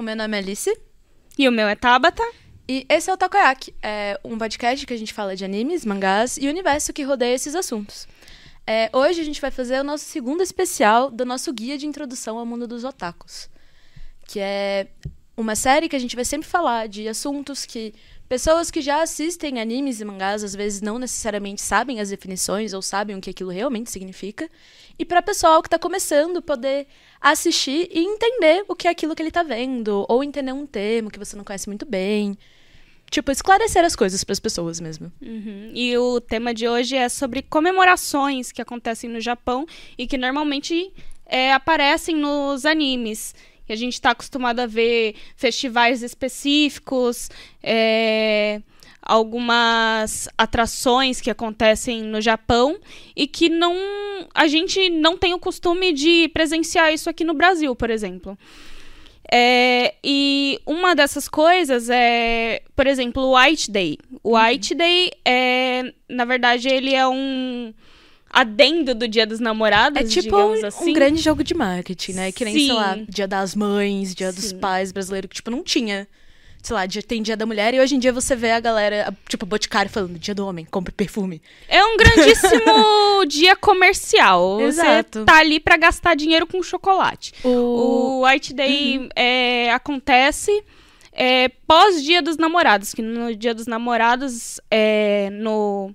O meu nome é Alice. E o meu é Tabata. E esse é o Takoyaki, é um podcast que a gente fala de animes, mangás e o universo que rodeia esses assuntos. É, hoje a gente vai fazer o nosso segundo especial do nosso guia de introdução ao mundo dos otakus, que é uma série que a gente vai sempre falar de assuntos que pessoas que já assistem animes e mangás às vezes não necessariamente sabem as definições ou sabem o que aquilo realmente significa, e para pessoal que está começando poder assistir e entender o que é aquilo que ele está vendo, ou entender um termo que você não conhece muito bem. Tipo, esclarecer as coisas para as pessoas mesmo. Uhum. E o tema de hoje é sobre comemorações que acontecem no Japão e que normalmente é, aparecem nos animes. E a gente está acostumado a ver festivais específicos, é, algumas atrações que acontecem no Japão e que não a gente não tem o costume de presenciar isso aqui no Brasil, por exemplo. É, e uma dessas coisas é, por exemplo, o White Day. O uhum. White Day é, na verdade, ele é um adendo do Dia dos Namorados, É tipo um, assim. um, grande jogo de marketing, né? Que nem, Sim. sei lá, Dia das Mães, Dia Sim. dos Pais brasileiro, que, tipo, não tinha sei lá, dia, tem dia da mulher e hoje em dia você vê a galera, tipo, Boticário falando dia do homem, compre perfume. É um grandíssimo dia comercial. Exato. Você tá ali para gastar dinheiro com chocolate. O, o White Day uhum. é, acontece é, pós Dia dos Namorados, que no Dia dos Namorados, é, no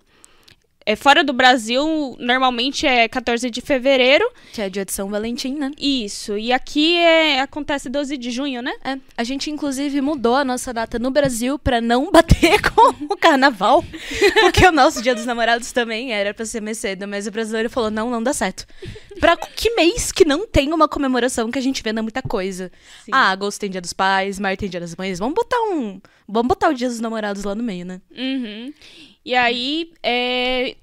é, fora do Brasil, normalmente é 14 de fevereiro. Que é dia de São Valentim, né? Isso. E aqui é, acontece 12 de junho, né? É. A gente, inclusive, mudou a nossa data no Brasil para não bater com o carnaval. porque o nosso Dia dos Namorados também era para ser mais cedo. Mas o brasileiro falou: não, não dá certo. Pra que mês que não tem uma comemoração que a gente venda muita coisa? Sim. Ah, agosto tem Dia dos Pais, março tem Dia das Mães. Vamos botar um. Vamos botar o Dia dos Namorados lá no meio, né? Uhum. E aí, é,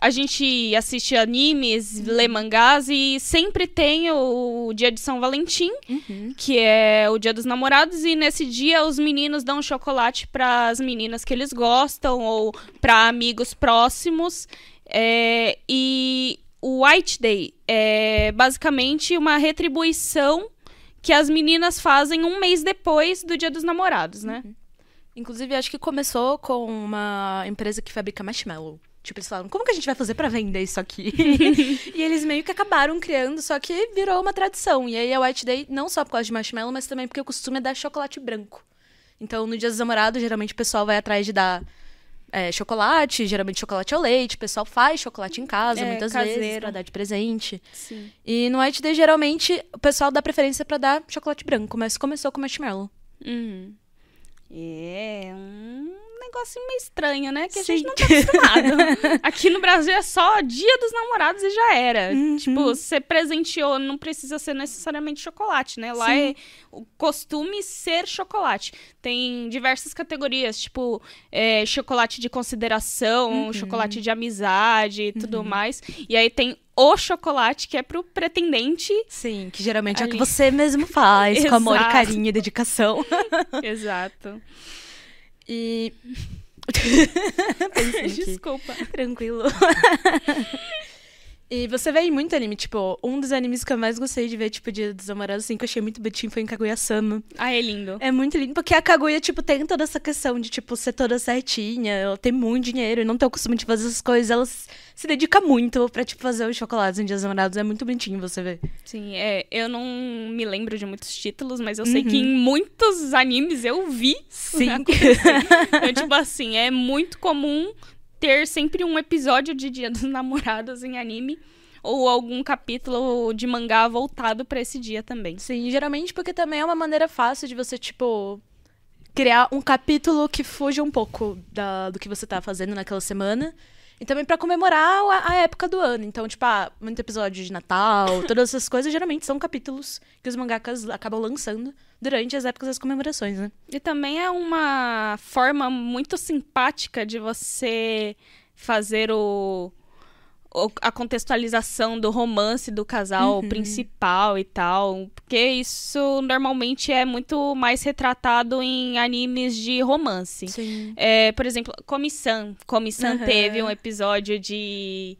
a gente assiste animes, uhum. lê mangás e sempre tem o dia de São Valentim, uhum. que é o dia dos namorados, e nesse dia os meninos dão chocolate para as meninas que eles gostam ou para amigos próximos. É, e o White Day é basicamente uma retribuição que as meninas fazem um mês depois do dia dos namorados, né? Uhum. Inclusive, acho que começou com uma empresa que fabrica marshmallow. Tipo, eles falaram, como que a gente vai fazer para vender isso aqui? e eles meio que acabaram criando, só que virou uma tradição. E aí a White Day, não só por causa de marshmallow, mas também porque o costume é dar chocolate branco. Então, no Dia dos Namorados, geralmente o pessoal vai atrás de dar é, chocolate, geralmente chocolate ao leite. O pessoal faz chocolate em casa, é, muitas caseiro. vezes, pra dar de presente. Sim. E no White Day, geralmente, o pessoal dá preferência para dar chocolate branco, mas começou com marshmallow. Uhum. É, um negócio meio estranho, né? Que a Sim. gente não tá acostumado. Aqui no Brasil é só dia dos namorados e já era. Uhum. Tipo, você presenteou, não precisa ser necessariamente chocolate, né? Lá Sim. é o costume ser chocolate. Tem diversas categorias, tipo, é, chocolate de consideração, uhum. chocolate de amizade e tudo uhum. mais. E aí tem o chocolate que é pro pretendente. Sim, que geralmente ali. é o que você mesmo faz, com amor, carinho e dedicação. Exato. E. Desculpa. Tranquilo. E você vê muito anime, tipo, um dos animes que eu mais gostei de ver, tipo, Dia dos Namorados, assim, que eu achei muito bonitinho, foi em Kaguya-sama. Ah, é lindo. É muito lindo, porque a Kaguya, tipo, tem toda essa questão de, tipo, ser toda certinha, ela tem muito dinheiro e não tem o costume de fazer essas coisas, ela se dedica muito pra, tipo, fazer os chocolates em Dia dos Namorados, é muito bonitinho você ver. Sim, é, eu não me lembro de muitos títulos, mas eu sei que em uhum. muitos animes eu vi. Sim. então, tipo assim, é muito comum ter sempre um episódio de Dia dos Namorados em anime ou algum capítulo de mangá voltado para esse dia também. Sim, geralmente porque também é uma maneira fácil de você, tipo, criar um capítulo que fuja um pouco da, do que você tá fazendo naquela semana. E também para comemorar a, a, época do ano. Então, tipo, ah, muito episódio de Natal, todas essas coisas geralmente são capítulos que os mangakas acabam lançando durante as épocas das comemorações, né? E também é uma forma muito simpática de você fazer o a contextualização do romance do casal uhum. principal e tal. Porque isso normalmente é muito mais retratado em animes de romance. É, por exemplo, Comissão. Comissão uhum. teve um episódio de.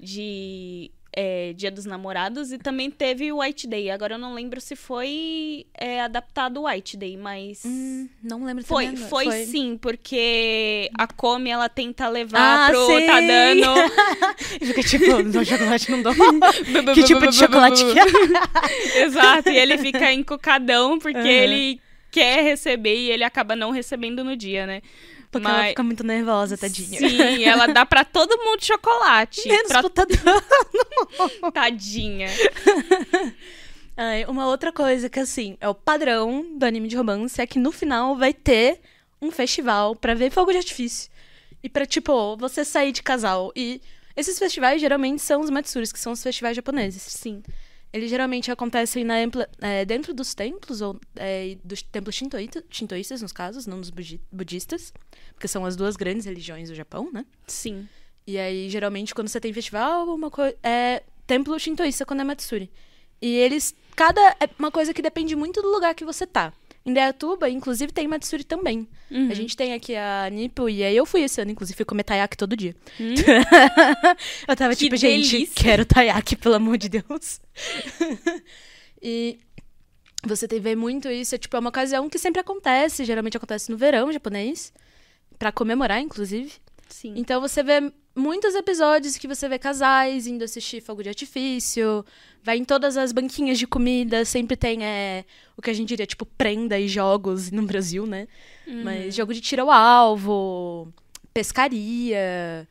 de é, Dia dos Namorados e também teve o White Day. Agora eu não lembro se foi é, adaptado o White Day, mas. Hum, não lembro Foi, também, foi, foi. sim, porque a Come ela tenta levar Ah, pro sei. Tadano. E fica tipo, não, chocolate não dou. que tipo de chocolate que é? Exato, e ele fica encucadão porque Aham. ele quer receber e ele acaba não recebendo no dia, né? Porque ela Mas- fica muito nervosa, tadinha. Sim, ela dá pra todo mundo chocolate. Menos pra tadinha. Ai, uma outra coisa que, assim, é o padrão do anime de romance é que no final vai ter um festival pra ver fogo de artifício. E pra, tipo, você sair de casal. E esses festivais geralmente são os Matsuris, que são os festivais japoneses. Sim. Eles geralmente acontecem na é, dentro dos templos, ou é, dos templos shintoíta- shintoístas, nos casos, não dos budi- budistas. Porque são as duas grandes religiões do Japão, né? Sim. E aí, geralmente, quando você tem festival, uma coisa. É templo shintoísta quando é Matsuri. E eles. Cada. É uma coisa que depende muito do lugar que você tá. Em Dayatuba, inclusive, tem Matsuri também. Uhum. A gente tem aqui a Nipo, e aí eu fui esse ano, inclusive, fui comer taiyaki todo dia. Hum? eu tava Que tipo, gente, delícia. quero taiyaki, pelo amor de Deus. e você tem vê muito isso, é tipo, é uma ocasião que sempre acontece, geralmente acontece no verão japonês, pra comemorar, inclusive. Sim. Então você vê muitos episódios que você vê casais indo assistir fogo de artifício, vai em todas as banquinhas de comida, sempre tem é, o que a gente diria, tipo, prenda e jogos no Brasil, né? Mas jogo de tiro ao alvo, pescaria.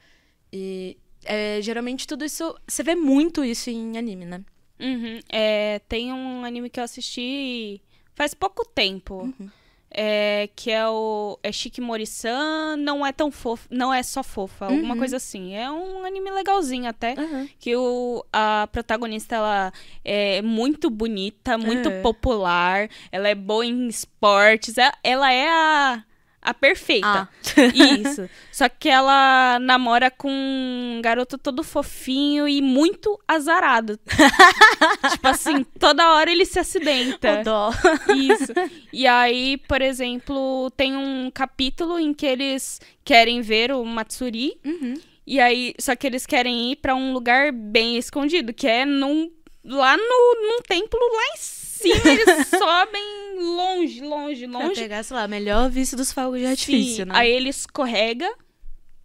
E é, geralmente tudo isso. Você vê muito isso em anime, né? Uhum. É, tem um anime que eu assisti faz pouco tempo. Uhum. É, que é o é Shikimori-san, não é tão fofo, não é só fofa, alguma Uhum. coisa assim. É um anime legalzinho até, que o, a protagonista ela é muito bonita, muito É. popular, ela é boa em esportes, ela, ela é a, a perfeita. Ah. Isso. Só que ela namora com um garoto todo fofinho e muito azarado. tipo assim, toda hora ele se acidenta. O dó. Isso. E aí, por exemplo, tem um capítulo em que eles querem ver o Matsuri. Uhum. E aí, só que eles querem ir pra um lugar bem escondido, que é num, lá no, num templo lá em cima. Eles sobem longe, longe, Pra longe. pegar, sei lá, melhor visto dos fogos de artifício, Sim. né? Aí ele escorrega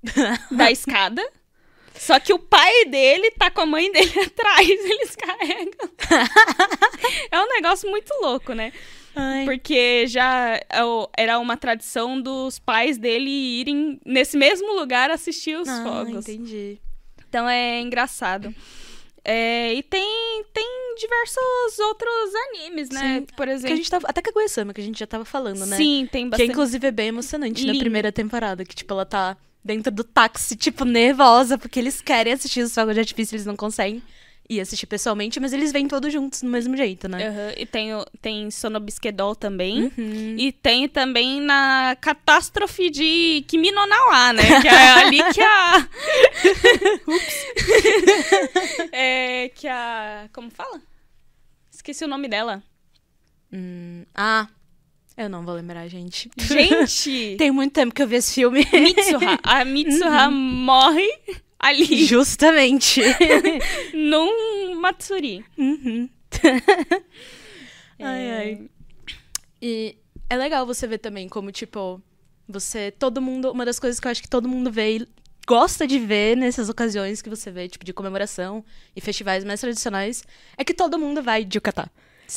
da escada. Só que o pai dele tá com a mãe dele atrás, eles carregam. é um negócio muito louco, né? Ai. Porque já é era uma tradição dos pais dele irem nesse mesmo lugar assistir os Ah, fogos. entendi. Então é engraçado. É, e tem, tem diversos outros animes, né? Sim, Por Que a exemplo. gente tava, até Kaguya-sama, que a gente já tava falando, né? Sim, tem Que bastante. inclusive é bem emocionante na Lindo. primeira temporada, que tipo, ela tá dentro do táxi, tipo, nervosa, porque eles querem assistir os fogos de artifício, eles não conseguem ir assistir pessoalmente, mas eles vêm todos juntos do mesmo jeito, né? Aham, E tem, tem Sonobisquedol também. Uhum. E tem também na catástrofe de Kimi no Nawa, né? Que é ali que a. é, que a. Como fala? Esqueci o nome dela. Hum, ah, eu não vou lembrar, gente. Gente! Tem muito tempo que eu vi esse filme. Mitsuha. A Mitsuha morre ali Justamente. num Matsuri. Uhum. É, Ai, ai. E é legal você ver também como, tipo, você. Todo mundo. Uma das coisas que eu acho que todo mundo vê e gosta de ver nessas ocasiões que você vê, tipo, de comemoração e festivais mais tradicionais, é que todo mundo vai de Yucatán.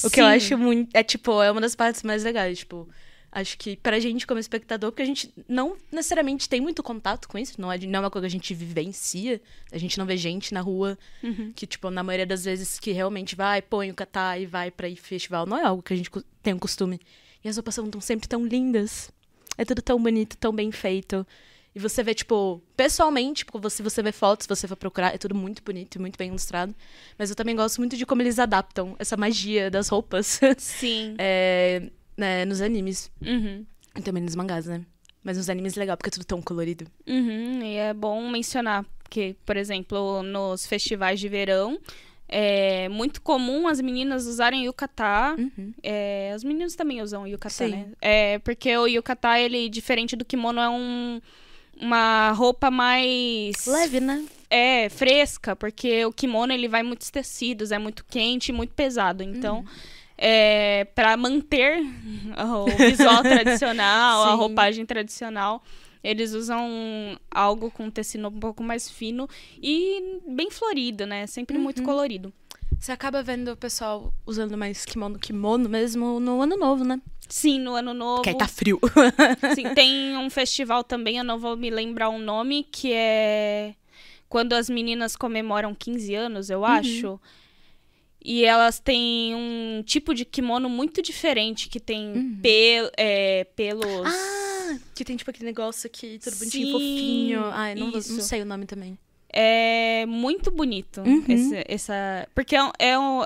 O que eu acho muito. É, tipo, é uma das partes mais legais, tipo. Acho que pra gente, como espectador, porque a gente não necessariamente tem muito contato com isso, não é, não é uma coisa que a gente vivencia, a gente não vê gente na rua Uhum. que, tipo, na maioria das vezes que realmente vai, põe o catá e vai pra ir festival, não é algo que a gente tem um costume. E as roupas são sempre tão lindas. É tudo tão bonito, tão bem feito. E você vê, tipo, pessoalmente, tipo, se você vê fotos, você for procurar, é tudo muito bonito e muito bem ilustrado. Mas eu também gosto muito de como eles adaptam essa magia das roupas Sim. é, né, nos animes. Uhum. E também nos mangás, né? Mas nos animes é legal, porque é tudo tão colorido. Uhum, e é bom mencionar que, por exemplo, nos festivais de verão, é muito comum as meninas usarem yukata. Uhum. É, os meninos também usam yukata, Sim. né? É, porque o yukata, ele, diferente do kimono, é um, uma roupa mais Leve, né? é fresca, porque o kimono ele vai muitos tecidos, é muito quente, e muito pesado. Então, Uhum. É, para manter o visual tradicional, a roupagem tradicional, eles usam algo com tecido um pouco mais fino e bem florido, né? Sempre Uhum. muito colorido. Você acaba vendo o pessoal usando mais kimono, kimono mesmo no ano novo, né? Sim, no ano novo. Porque aí tá frio. Sim, tem um festival também, eu não vou me lembrar o nome, que é quando as meninas comemoram 15 anos, Uhum. eu acho. E elas têm um tipo de kimono muito diferente, que tem pel- é, pelos. Uhum. ah, que tem tipo aquele negócio aqui, tudo bonitinho, Sim, fofinho. Ai, não, não sei o nome também. É muito bonito. Uhum. esse- essa, porque é um, é um-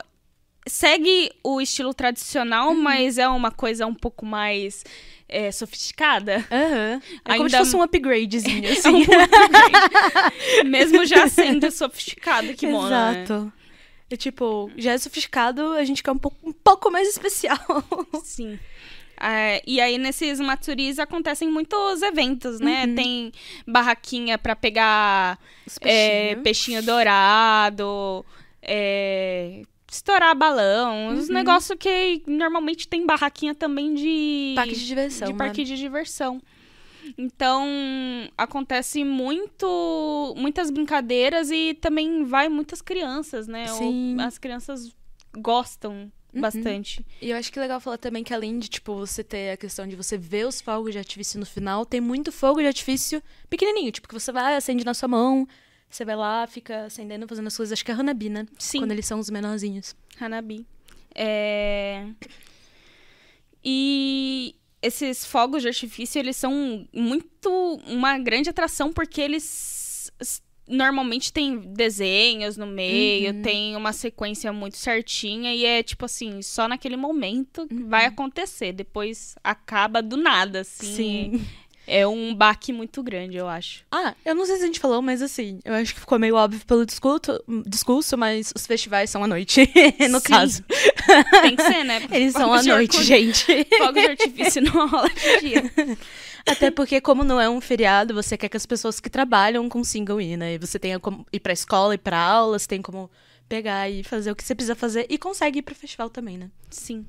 Segue o estilo tradicional, Uhum. mas é uma coisa um pouco mais é, sofisticada. Aham. É como Ainda- se fosse um upgradezinho, É um assim. upgrade. Mesmo já sendo sofisticado o kimono. né? É tipo, já é sofisticado, a gente quer um pouco, um pouco mais especial. Sim. É, e aí, nesses Matsuris acontecem muitos eventos, né? Uhum. Tem barraquinha pra pegar é, peixinho dourado, é, estourar balão, os Uhum. negócios que normalmente tem barraquinha também de Parque de diversão, de né? parque de diversão. Então, acontece muito, muitas brincadeiras e também vai muitas crianças, né? Ou Sim. as crianças gostam Uhum. bastante. E eu acho que é legal falar também que além de, tipo, você ter a questão de você ver os fogos de artifício no final, tem muito fogo de artifício pequenininho, tipo, que você vai, acende na sua mão, você vai lá, fica acendendo, fazendo as coisas. Acho que é Hanabi, né? Sim. Quando eles são os menorzinhos. Hanabi. É... E esses fogos de artifício, eles são muito uma grande atração porque eles normalmente tem desenhos no meio, Uhum. tem uma sequência muito certinha e é tipo assim, só naquele momento Uhum. vai acontecer, depois acaba do nada, assim. É um baque muito grande, eu acho. Ah, eu não sei se a gente falou, mas assim, eu acho que ficou meio óbvio pelo discurso, discurso mas os festivais são à noite, no Sim. caso. Tem que ser, né? Eles são à noite, arco- gente. Fogos de artifício não rola de dia. Até porque, como não é um feriado, você quer que as pessoas que trabalham consigam ir, né? E você tenha como ir pra escola, ir pra aula, você tem como pegar e fazer o que você precisa fazer e consegue ir pro festival também, né? Sim.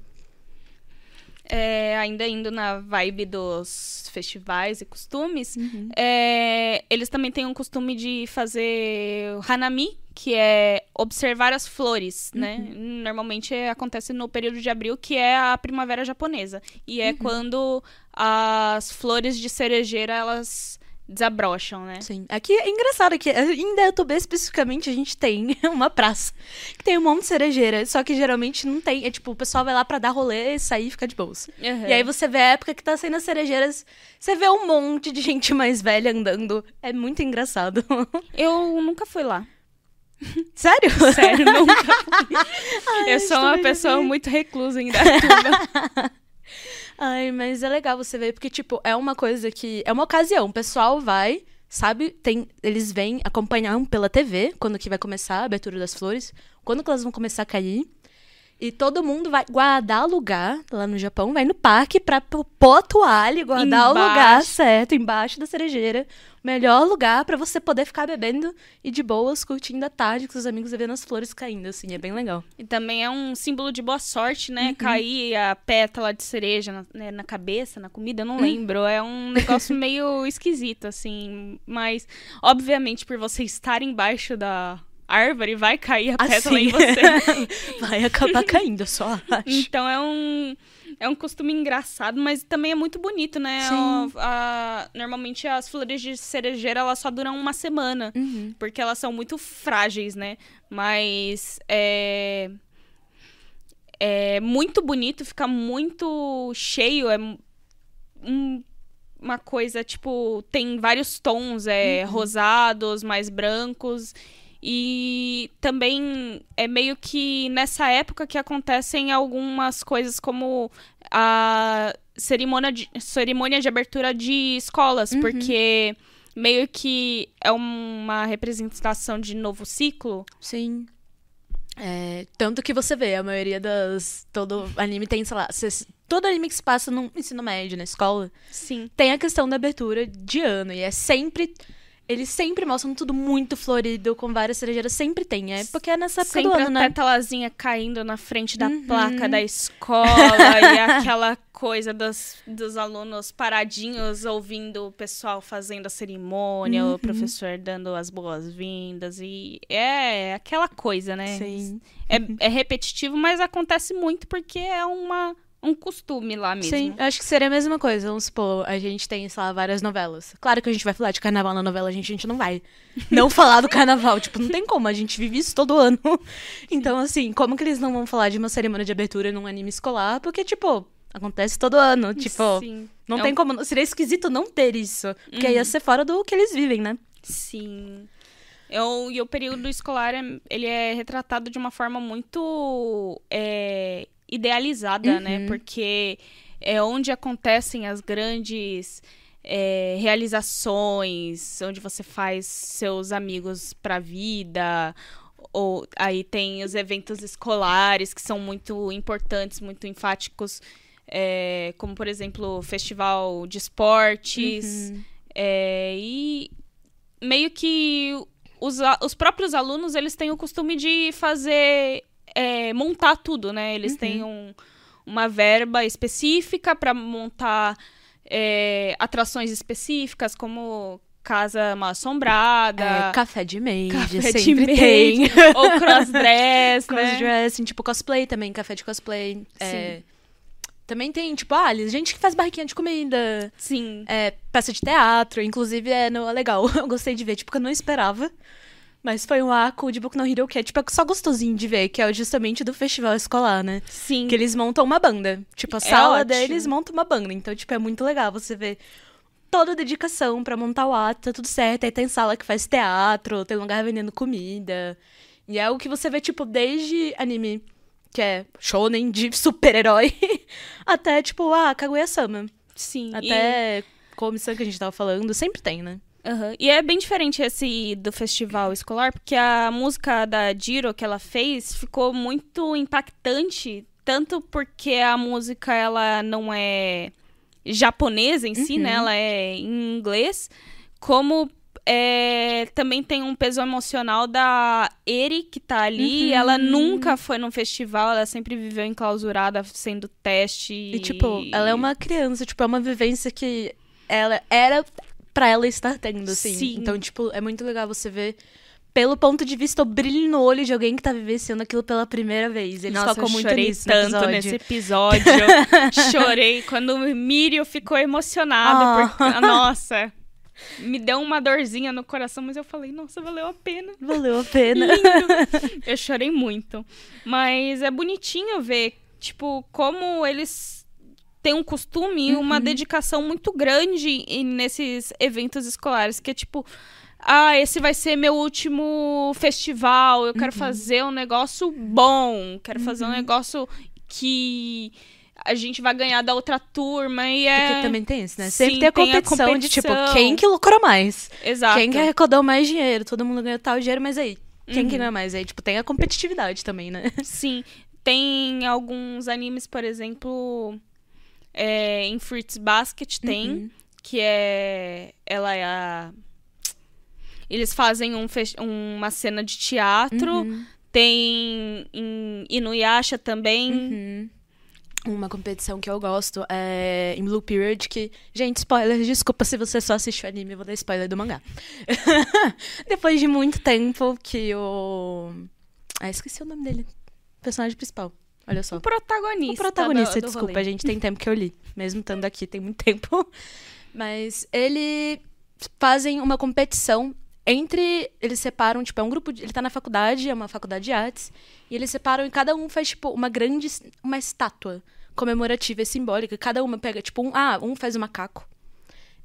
É, ainda indo na vibe dos festivais e costumes, é, eles também têm um costume de fazer hanami, que é observar as flores, né? Normalmente é- acontece no período de abril, que é a primavera japonesa. E é quando as flores de cerejeira, elas desabrocham, né? Sim. Aqui é engraçado que em Dayatuba especificamente a gente tem uma praça que tem um monte de cerejeira, só que geralmente não tem. É tipo, o pessoal vai lá pra dar rolê, sair e ficar de bolsa. Uhum. E aí você vê a época que tá saindo as cerejeiras, você vê um monte de gente mais velha andando. É muito engraçado. Eu nunca fui lá. Sério? Sério, nunca fui. Ai, Eu sou uma pessoa muito reclusa em Dayatuba. Ai, mas é legal você ver, porque, tipo, é uma coisa que. É uma ocasião. O pessoal vai, sabe? Tem, eles vêm acompanhar pela TV quando que vai começar a abertura das flores, quando que elas vão começar a cair. E todo mundo vai guardar lugar lá no Japão, vai no parque pra pô- pôr a toalha guardar o lugar Embaixo. certo, embaixo da cerejeira. Melhor lugar pra você poder ficar bebendo e de boas, curtindo a tarde com seus amigos e vendo as flores caindo, assim, é bem legal. E também é um símbolo de boa sorte, né? Uhum. Cair a pétala de cereja na, né, na cabeça, na comida, eu Uhum. não lembro. É um negócio meio esquisito, assim. Mas, obviamente, por você estar embaixo da árvore, vai cair a pétala em Assim. você. vai acabar caindo, eu só acho. Então é um. É um costume engraçado, mas também é muito bonito, né? A- normalmente as flores de cerejeira elas só duram uma semana. Uhum. porque elas são muito frágeis, né? Mas é é muito bonito, fica muito cheio, é um- uma coisa tipo tem vários tons, é rosados, mais brancos e também é meio que nessa época que acontecem algumas coisas como a cerimônia de, cerimônia de abertura de escolas, porque meio que é uma representação de novo ciclo. Sim. É, tanto que você vê, a maioria das. Todo anime tem, sei lá. todo anime que se passa no ensino médio, na escola, Sim. tem a questão da abertura de ano. E é sempre. Eles sempre mostram tudo muito florido, com várias cerejeiras. Sempre tem. É porque é nessa época Sempre do ano, a né? pétalazinha caindo na frente da Uhum. placa da escola e aquela coisa dos, dos alunos paradinhos ouvindo o pessoal fazendo a cerimônia, Uhum. o professor dando as boas-vindas e é aquela coisa, né? Sim. É, é repetitivo, mas acontece muito porque é uma, um costume lá mesmo. Sim, acho que seria a mesma coisa. Vamos supor, a gente tem, sei lá, várias novelas. Claro que a gente vai falar de carnaval na novela, a gente, a gente não vai não falar do carnaval. Tipo, não tem como, a gente vive isso todo ano. Então, assim, como que eles não vão falar de uma cerimônia de abertura num anime escolar? Porque, tipo, acontece todo ano. Tipo, Sim. não É tem um- como. Seria esquisito não ter isso. Porque Uhum. ia ser fora do que eles vivem, né? Sim. Eu, e o período escolar, é- ele é retratado de uma forma muito é, idealizada, né? Uhum. Porque é onde acontecem as grandes é, realizações, onde você faz seus amigos pra vida. Ou aí tem os eventos escolares que são muito importantes, muito enfáticos. é, como, por exemplo, o festival de esportes. Uhum. É, e meio que os, os próprios alunos, eles têm o costume de fazer, é, montar tudo, né? Eles Uhum. têm um- uma verba específica para montar é, atrações específicas, como casa mal assombrada, É, café de maid, café de tem. ou crossdress, né? Crossdressing, tipo cosplay também, café de cosplay. É, também tem, tipo, ah, gente que faz barraquinha de comida. Sim. É, peça de teatro, inclusive é, no, legal. Eu gostei de ver, tipo, que eu não esperava. Mas foi um arco de Boku no Hero que é, tipo, é só gostosinho de ver, que é justamente do festival escolar, né? Sim. Que eles montam uma banda. Tipo, a É sala ótimo. deles monta uma banda. Então, tipo, é muito legal você ver toda a dedicação pra montar o ato, tá tudo certo. Aí tem sala que faz teatro, tem lugar vendendo comida. E é algo que você vê, tipo, desde anime, que é shonen de super-herói, até, tipo, ah, Kaguya-sama. Sim. E- Até comissão que a gente tava falando, sempre tem, né? Aham. E é bem diferente esse do festival escolar, porque a música da Jiro que ela fez ficou muito impactante, tanto porque a música ela não é japonesa em si, Uhum. né? Ela é em inglês, como é, também tem um peso emocional da Eri, que tá ali. Uhum. Ela nunca foi num festival, ela sempre viveu enclausurada, sendo teste. E, tipo, ela é uma criança, tipo, é uma vivência que ela era pra ela estar tendo, assim. Sim. Então, tipo, é muito legal você ver pelo ponto de vista o brilho no olho de alguém que tá vivenciando aquilo pela primeira vez. Eles Nossa, focam muito chorei nisso tanto episódio. nesse episódio. chorei quando o Mirio ficou emocionado. Ah. Porque, nossa, me deu uma dorzinha no coração, mas eu falei, nossa, valeu a pena. Valeu a pena. Eu chorei muito. Mas é bonitinho ver, tipo, como eles têm um costume e uma dedicação muito grande nesses eventos escolares, que é tipo. Ah, esse vai ser meu último festival. Eu quero fazer um negócio bom. Quero fazer um negócio que a gente vai ganhar da outra turma. E é. Porque também tem isso, né? Sim, Sempre tem a tem a competição, de, tipo, competição. quem que lucrou mais? Exato. Quem que arrecadou mais dinheiro? Todo mundo ganhou tal dinheiro, mas aí, quem que Uhum. ganha mais? Aí, tipo, tem a competitividade também, né? Sim. Tem alguns animes, por exemplo, é, em Fruits Basket tem, Uhum. que é. Ela é a. Eles fazem um fes- uma cena de teatro. Uhum. Tem em Inuyasha também. Uhum. Uma competição que eu gosto é em Blue Period, que. Gente, spoiler, desculpa se você só assistiu anime, eu vou dar spoiler do mangá. Depois de muito tempo que o. Ah, esqueci o nome dele. Personagem principal. Olha só. O protagonista. O protagonista, do- do desculpa, rolê. gente, tem tempo que eu li. Mesmo estando aqui, tem muito tempo. Mas ele fazem uma competição entre. Eles separam, tipo, é um grupo. De, ele tá na faculdade, é uma faculdade de artes. E eles separam e cada um faz, tipo, uma grande. Uma estátua comemorativa e simbólica. Cada uma pega, tipo, um. Ah, um faz um macaco.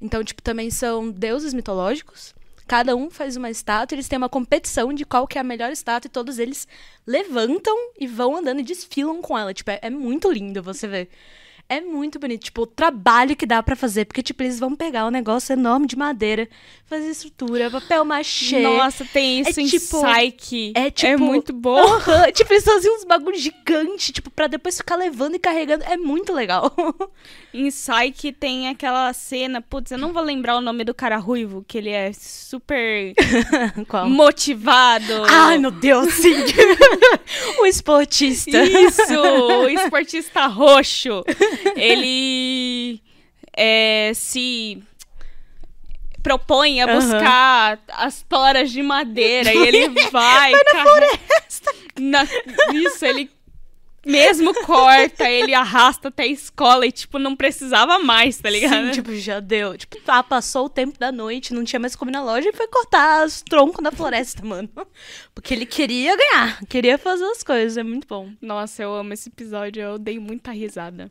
Então, tipo, também são deuses mitológicos. Cada um faz uma estátua, eles têm uma competição de qual que é a melhor estátua e todos eles levantam e vão andando e desfilam com ela. Tipo, é, é muito lindo você ver. É muito bonito. Tipo, o trabalho que dá pra fazer. Porque, tipo, eles vão pegar um negócio enorme de madeira, fazer estrutura, papel machê. Nossa, tem isso É em tipo- Psyche. é tipo- muito bom. Tipo, eles faziam uns bagulhos gigantes, tipo, pra depois ficar levando e carregando. É muito legal. Em Psyche tem aquela cena, putz, eu não vou lembrar o nome do cara ruivo, que ele é super Qual? motivado. Ai, meu Deus, sim. o esportista. Isso, o esportista roxo. Ele é, se propõe a buscar as toras de madeira e ele vai. na floresta! isso, ele mesmo corta, ele arrasta até a escola e, tipo, não precisava mais, tá ligado? Sim, tipo, já deu. Tipo, tá, passou o tempo da noite, não tinha mais como ir na loja e foi cortar os troncos da floresta, mano. Porque ele queria ganhar, queria fazer as coisas, é muito bom. Nossa, eu amo esse episódio, eu dei muita risada.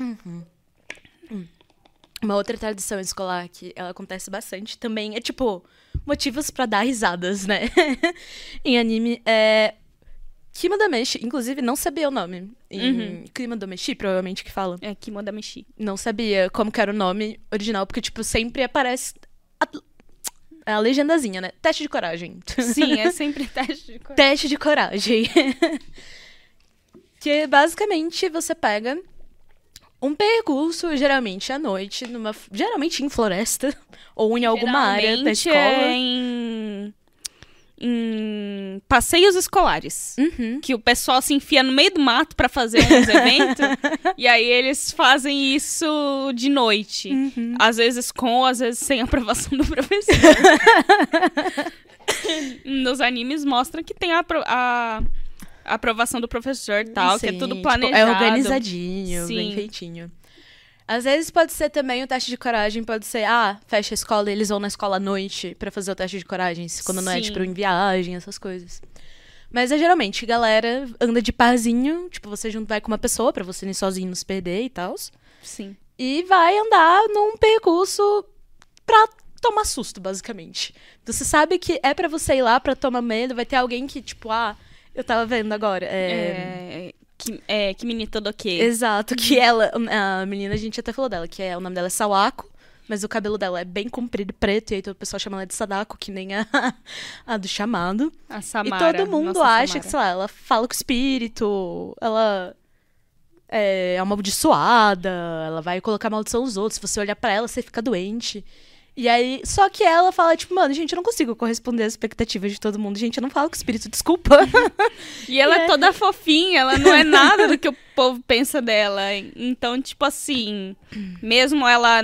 Uma outra tradição escolar que ela acontece bastante também é, tipo, motivos pra dar risadas, né? em anime é. Kima Dameshi, inclusive não sabia o nome. Em Dameshi, provavelmente que fala. É Kimoda Meshi. Não sabia como que era o nome original, porque, tipo, sempre aparece a, a legendazinha, né? Teste de coragem. Sim, é sempre teste de coragem. Teste de coragem. que basicamente você pega um percurso, geralmente à noite, numa, geralmente em floresta, ou em alguma área da Geralmente escola. É em, em passeios escolares. Uhum. Que o pessoal se enfia no meio do mato pra fazer uns eventos. e aí eles fazem isso de noite. Uhum. Às vezes com, às vezes sem aprovação do professor. Nos animes mostra que tem a, a- aprovação do professor e tal, que é Sim, tudo tipo, planejado. é organizadinho, bem Sim. feitinho. Às vezes pode ser também o teste de coragem, pode ser, ah, fecha a escola e eles vão na escola à noite pra fazer o teste de coragem, quando não é, Sim. tipo, em viagem, essas coisas. Mas é geralmente, galera anda de parzinho, tipo, você junto vai com uma pessoa pra você nem sozinho não se perder e tal. Sim. E vai andar num percurso pra tomar susto, basicamente. Você sabe que é pra você ir lá pra tomar medo, vai ter alguém que, tipo, ah, eu tava vendo agora. É... É, que, é, que menino todo ok. Exato, que ela, a menina, a gente até falou dela, que é, o nome dela é Sawako, mas o cabelo dela é bem comprido, preto, e aí todo o pessoal chama ela de Sadako, que nem a, a do chamado. A Samara. e todo mundo nossa acha Samara. que, sei lá, ela fala com o espírito, ela é amaldiçoada, ela vai colocar maldição nos outros, se você olhar pra ela, você fica doente. E aí, só que ela fala, tipo, mano, gente, eu não consigo corresponder às expectativas de todo mundo. Gente, eu não falo com o espírito, desculpa. E ela é É. toda fofinha, ela não é nada do que o povo pensa dela. Então, tipo assim, mesmo ela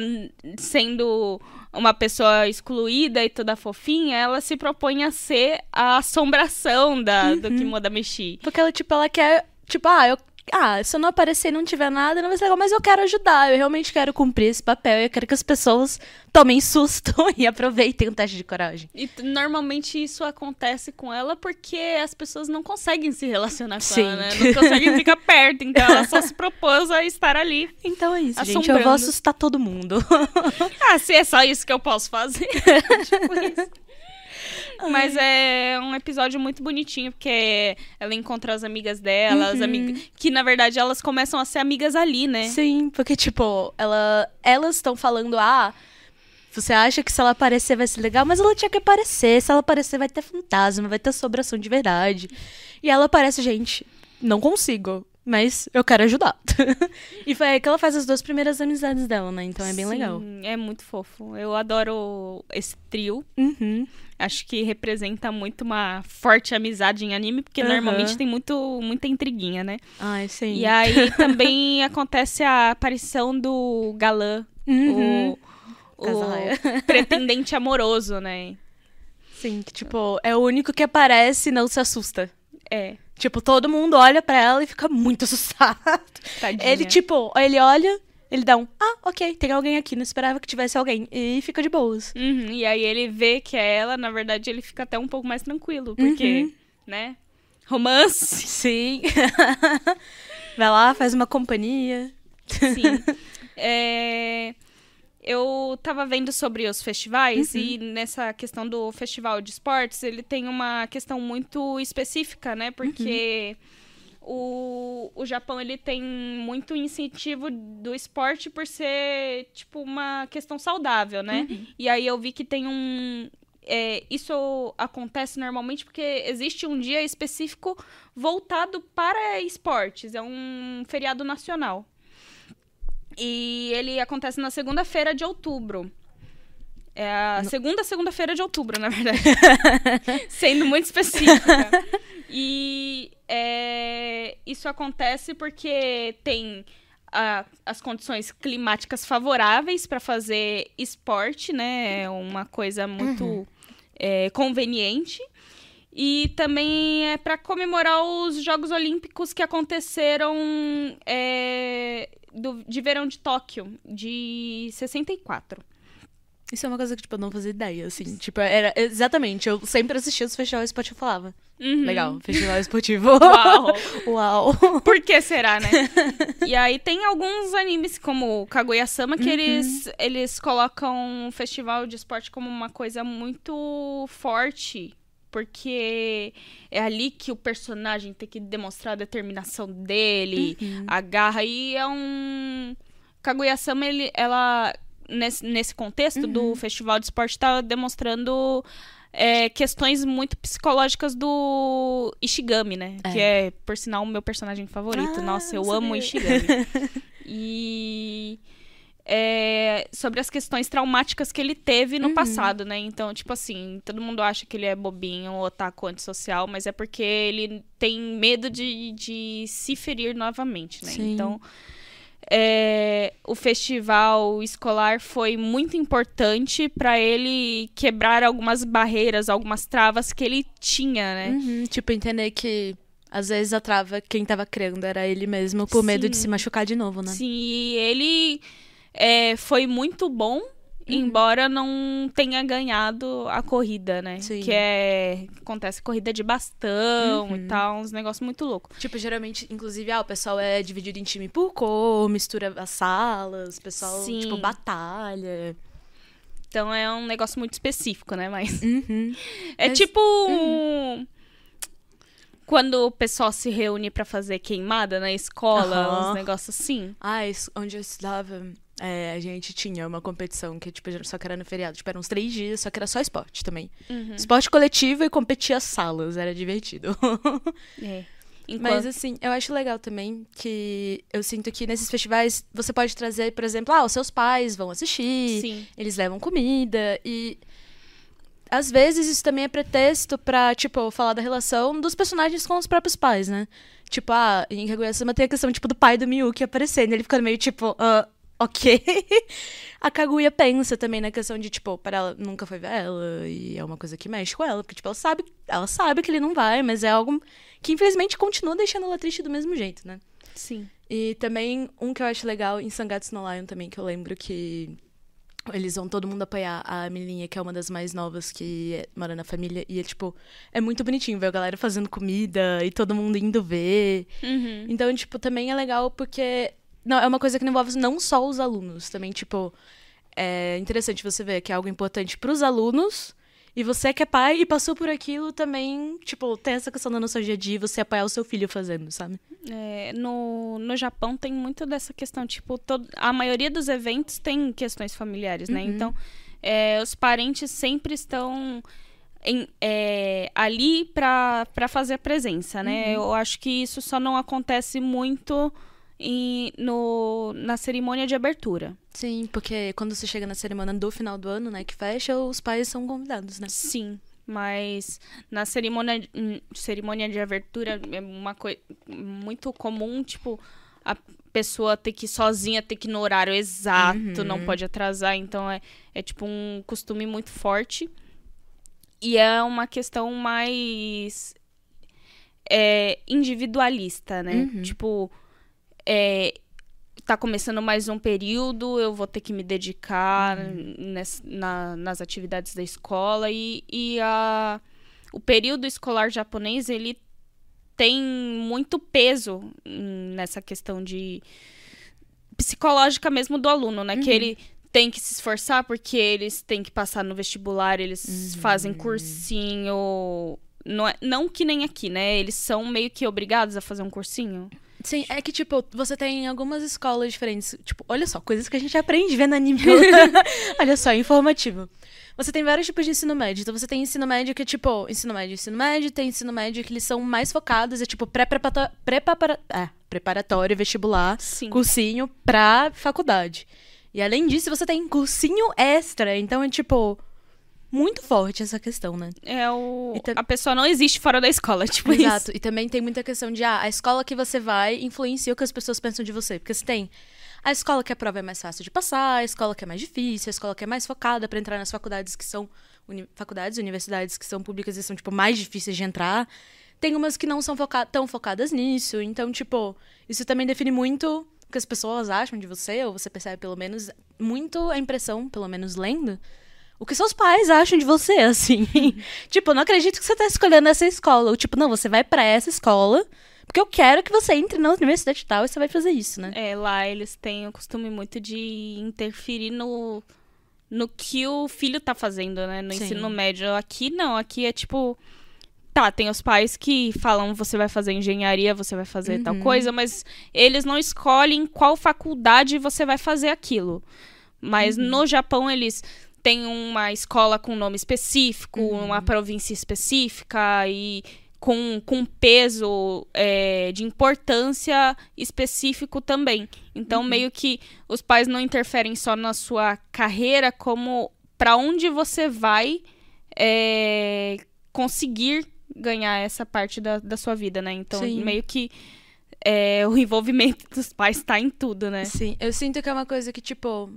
sendo uma pessoa excluída e toda fofinha, ela se propõe a ser a assombração da, do Kimoda Meshi. Porque ela, tipo, ela quer, tipo, ah, eu. Ah, se eu não aparecer e não tiver nada, não vai ser legal, mas eu quero ajudar, eu realmente quero cumprir esse papel, eu quero que as pessoas tomem susto e aproveitem o teste de coragem. E normalmente isso acontece com ela porque as pessoas não conseguem se relacionar com Sim. ela, né? Não conseguem ficar perto. Então ela só se propôs a estar ali. Então é isso, gente. Eu vou assustar todo mundo. Ah, se é só isso que eu posso fazer. tipo isso. Mas é um episódio muito bonitinho, porque ela encontra as amigas dela, as amigas. Que na verdade elas começam a ser amigas ali, né? Sim, porque, tipo, ela, elas estão falando, ah, você acha que se ela aparecer vai ser legal, mas ela tinha que aparecer. Se ela aparecer, vai ter fantasma, vai ter sobração de verdade. E ela aparece, gente, não consigo. Mas eu quero ajudar. e foi aí que ela faz as duas primeiras amizades dela, né? Então é bem Sim, legal. É muito fofo. Eu adoro esse trio. Uhum. Acho que representa muito uma forte amizade em anime, porque Aham. normalmente tem muito, muita intriguinha, né? Ai, sim. E aí também acontece a aparição do galã, Uhum. o, o pretendente amoroso, né? Sim, que, tipo, é o único que aparece e não se assusta. É, Tipo, todo mundo olha pra ela e fica muito assustado. tadinha. Ele, tipo, ele olha, ele dá um, ah, ok, tem alguém aqui, não esperava que tivesse alguém. E fica de boas. Uhum, e aí ele vê que é ela, na verdade ele fica até um pouco mais tranquilo, porque, Uhum. né? Romance, Sim. Vai lá, faz uma companhia. sim. É, Eu tava vendo sobre os festivais e nessa questão do festival de esportes, ele tem uma questão muito específica, né? Porque o, o Japão ele tem muito incentivo do esporte por ser tipo uma questão saudável, né? Uhum. E aí eu vi que tem um é, isso acontece normalmente porque existe um dia específico voltado para esportes, é um feriado nacional. E ele acontece na segunda-feira de outubro. É a segunda segunda-feira de outubro, na verdade. Sendo muito específica. E é, isso acontece porque tem a- as condições climáticas favoráveis para fazer esporte, né? É uma coisa muito é, conveniente. E também é para comemorar os Jogos Olímpicos que aconteceram é, do- de verão de Tóquio, de 64. Isso é uma coisa que, tipo, eu não fazia ideia, assim. Tipo, era exatamente, eu sempre assistia os festivais esportivos e falava. Uhum. Legal, festival esportivo. Uau! Uau. Por que será, né? e aí tem alguns animes como Kaguya-sama que eles, eles colocam o festival de esporte como uma coisa muito forte. Porque é ali que o personagem tem que demonstrar a determinação dele, a garra. E é um. Kaguya-sama, ele, ela. Nesse, nesse contexto do festival de esporte, tá demonstrando é, questões muito psicológicas do Ishigami, né? É. Que é, por sinal, o meu personagem favorito. Ah, Nossa, eu amo o. Ishigami. e é, sobre as questões traumáticas que ele teve no Uhum. passado, né? Então, tipo assim, todo mundo acha que ele é bobinho ou otaku antissocial, mas é porque ele tem medo de, de se ferir novamente, né? Sim. Então, é, o festival escolar foi muito importante para ele quebrar algumas barreiras, algumas travas que ele tinha, né? Uhum, Tipo, entender que às vezes a trava, quem tava criando era ele mesmo, por medo de Sim. se machucar de novo, né? Sim, e ele é, foi muito bom, embora não tenha ganhado a corrida, né? Sim. Que é. Acontece corrida de bastão e tal, uns negócios muito loucos. Tipo, geralmente, inclusive, ah, o pessoal é dividido em time por cor, mistura as salas, o pessoal, Sim. tipo, batalha. Então é um negócio muito específico, né? Mas. Uhum. É Mas- tipo. Quando o pessoal se reúne pra fazer queimada na escola, Aham. uns negócios assim. Ah, onde eu estudava, é, a gente tinha uma competição que, tipo, só que era no feriado. Tipo, eram uns três dias, só que era só esporte também. Uhum. Esporte coletivo e competia salas, era divertido. É. Mas Enquanto- assim, eu acho legal também que eu sinto que nesses festivais você pode trazer, por exemplo, ah, os seus pais vão assistir, Sim. eles levam comida e às vezes isso também é pretexto pra, tipo, falar da relação dos personagens com os próprios pais, né? Tipo, ah, em Kaguya-sama tem a questão, tipo, do pai do Miyuki aparecendo, ele ficando meio tipo, ah, ok. a Kaguya pensa também na questão de, tipo, para ela nunca foi ver ela e é uma coisa que mexe com ela, porque, tipo, ela sabe, ela sabe que ele não vai, mas é algo que infelizmente continua deixando ela triste do mesmo jeito, né? Sim. E também um que eu acho legal em Sangatsu no Lion também, que eu lembro que eles vão todo mundo apoiar a Milinha, que é uma das mais novas que é- mora na família. E é, tipo, é muito bonitinho ver a galera fazendo comida e todo mundo indo ver. Uhum. Então, tipo, também é legal porque não, é uma coisa que envolve não só os alunos, também, tipo, é interessante você ver que é algo importante pros alunos. E você que é pai e passou por aquilo também, tipo, tem essa questão da nostalgia de você apoiar o seu filho fazendo, sabe? É, no, no Japão tem muito dessa questão, tipo, todo, a maioria dos eventos tem questões familiares, né? Uhum. Então, é, os parentes sempre estão em- é, ali pra fazer a presença, né? Eu acho que isso só não acontece muito em- no, na cerimônia de abertura. Sim, porque quando você chega na cerimônia do final do ano, né, que fecha, os pais são convidados, né? Sim, mas na cerimônia, hum, cerimônia de abertura é uma coisa muito comum, tipo, a pessoa ter que ir sozinha, ter que ir no horário exato, não pode atrasar, então é, é tipo um costume muito forte. E é uma questão mais é, individualista, né? Tipo, é, tá começando mais um período, eu vou ter que me dedicar nes- na- nas atividades da escola e, e a, o período escolar japonês ele tem muito peso nessa questão de psicológica mesmo do aluno, né? Que ele tem que se esforçar porque eles têm que passar no vestibular, eles fazem cursinho Não, é, não que nem aqui, né? Eles são meio que obrigados a fazer um cursinho. Sim, é que, tipo, você tem algumas escolas diferentes. Tipo, olha só, coisas que a gente aprende vendo anime. olha só, informativo. Você tem vários tipos de ensino médio. Então, você tem ensino médio que é, tipo, ensino médio, ensino médio. Tem ensino médio que eles são mais focados. É, tipo, pré-preparatório, é, preparatório, vestibular, Sim. cursinho pra faculdade. E, além disso, você tem cursinho extra. Então, é, tipo, muito forte essa questão, né? É o... Tam- A pessoa não existe fora da escola, tipo Exato. isso. E também tem muita questão de, ah, a escola que você vai influencia o que as pessoas pensam de você. Porque você tem a escola que a prova é mais fácil de passar, a escola que é mais difícil, a escola que é mais focada pra entrar nas faculdades que são. Uni faculdades, universidades que são públicas e são, tipo, mais difíceis de entrar. Tem umas que não são foca tão focadas nisso. Então, tipo, isso também define muito o que as pessoas acham de você, ou você percebe, pelo menos, muito a impressão, pelo menos lendo, o que seus pais acham de você, assim. tipo, eu não acredito que você tá escolhendo essa escola. Ou, tipo, não, você vai pra essa escola, porque eu quero que você entre na universidade tal e você vai fazer isso, né? É, lá eles têm o costume muito de interferir no, no que o filho tá fazendo, né? No Sim. ensino médio. Aqui não, aqui é tipo. Tá, tem os pais que falam você vai fazer engenharia, você vai fazer tal Uhum. coisa, mas eles não escolhem qual faculdade você vai fazer aquilo. Mas Uhum. no Japão eles têm uma escola com nome específico, Uhum. uma província específica e com, com peso é, de importância específico também. Então, Uhum. meio que os pais não interferem só na sua carreira, como para onde você vai é, conseguir ganhar essa parte da, da sua vida, né? Então, Sim. meio que é, o envolvimento dos pais tá em tudo, né? Sim, eu sinto que é uma coisa que, tipo,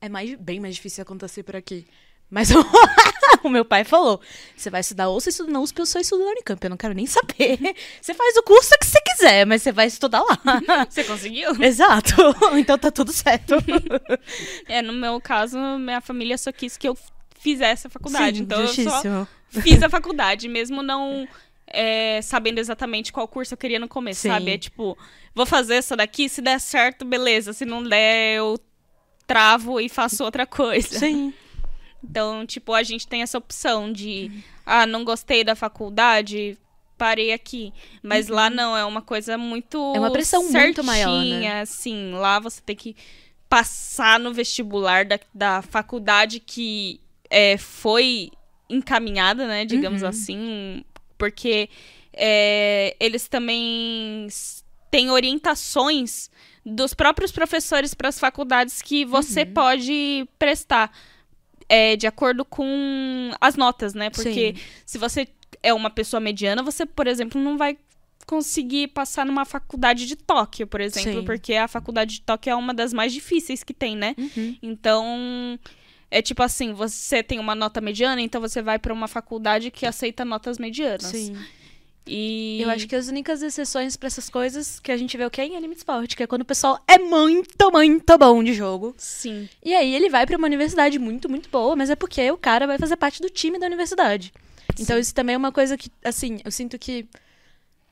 é mais, bem mais difícil acontecer por aqui. Mas o, meu pai falou: você vai estudar ou você estuda na USP ou só estuda na Unicamp. Eu não quero nem saber. Você faz o curso que você quiser, mas você vai estudar lá. Você conseguiu? Exato. Então tá tudo certo. É, no meu caso, minha família só quis que eu fizesse a faculdade. Sim, então, eu só justíssimo. fiz a faculdade, mesmo não é, sabendo exatamente qual curso eu queria no começo, Sim. sabe? É tipo, vou fazer essa daqui, se der certo, beleza. Se não der, eu travo e faço outra coisa. Sim. Então, tipo, a gente tem essa opção de, ah, não gostei da faculdade, parei aqui. Mas lá não, é uma coisa muito Uhum. É uma pressão muito maior, né? certinha, assim. Lá você tem que passar no vestibular da, da faculdade que é, foi encaminhada, né, digamos Uhum. assim, porque é, eles também têm orientações dos próprios professores para as faculdades que você Uhum. pode prestar é, de acordo com as notas, né? Porque Sim. se você é uma pessoa mediana, você, por exemplo, não vai conseguir passar numa faculdade de Tóquio, por exemplo, Sim. porque a faculdade de Tóquio é uma das mais difíceis que tem, né? Uhum. Então, é tipo assim, você tem uma nota mediana, então você vai para uma faculdade que aceita notas medianas. Sim. E Eu acho que as únicas exceções pra essas coisas que a gente vê o que é em anime de esporte, que é quando o pessoal é muito, muito bom de jogo. sim. E aí ele vai pra uma universidade muito, muito boa, mas é porque o cara vai fazer parte do time da universidade. Então Sim. isso também é uma coisa que, assim, eu sinto que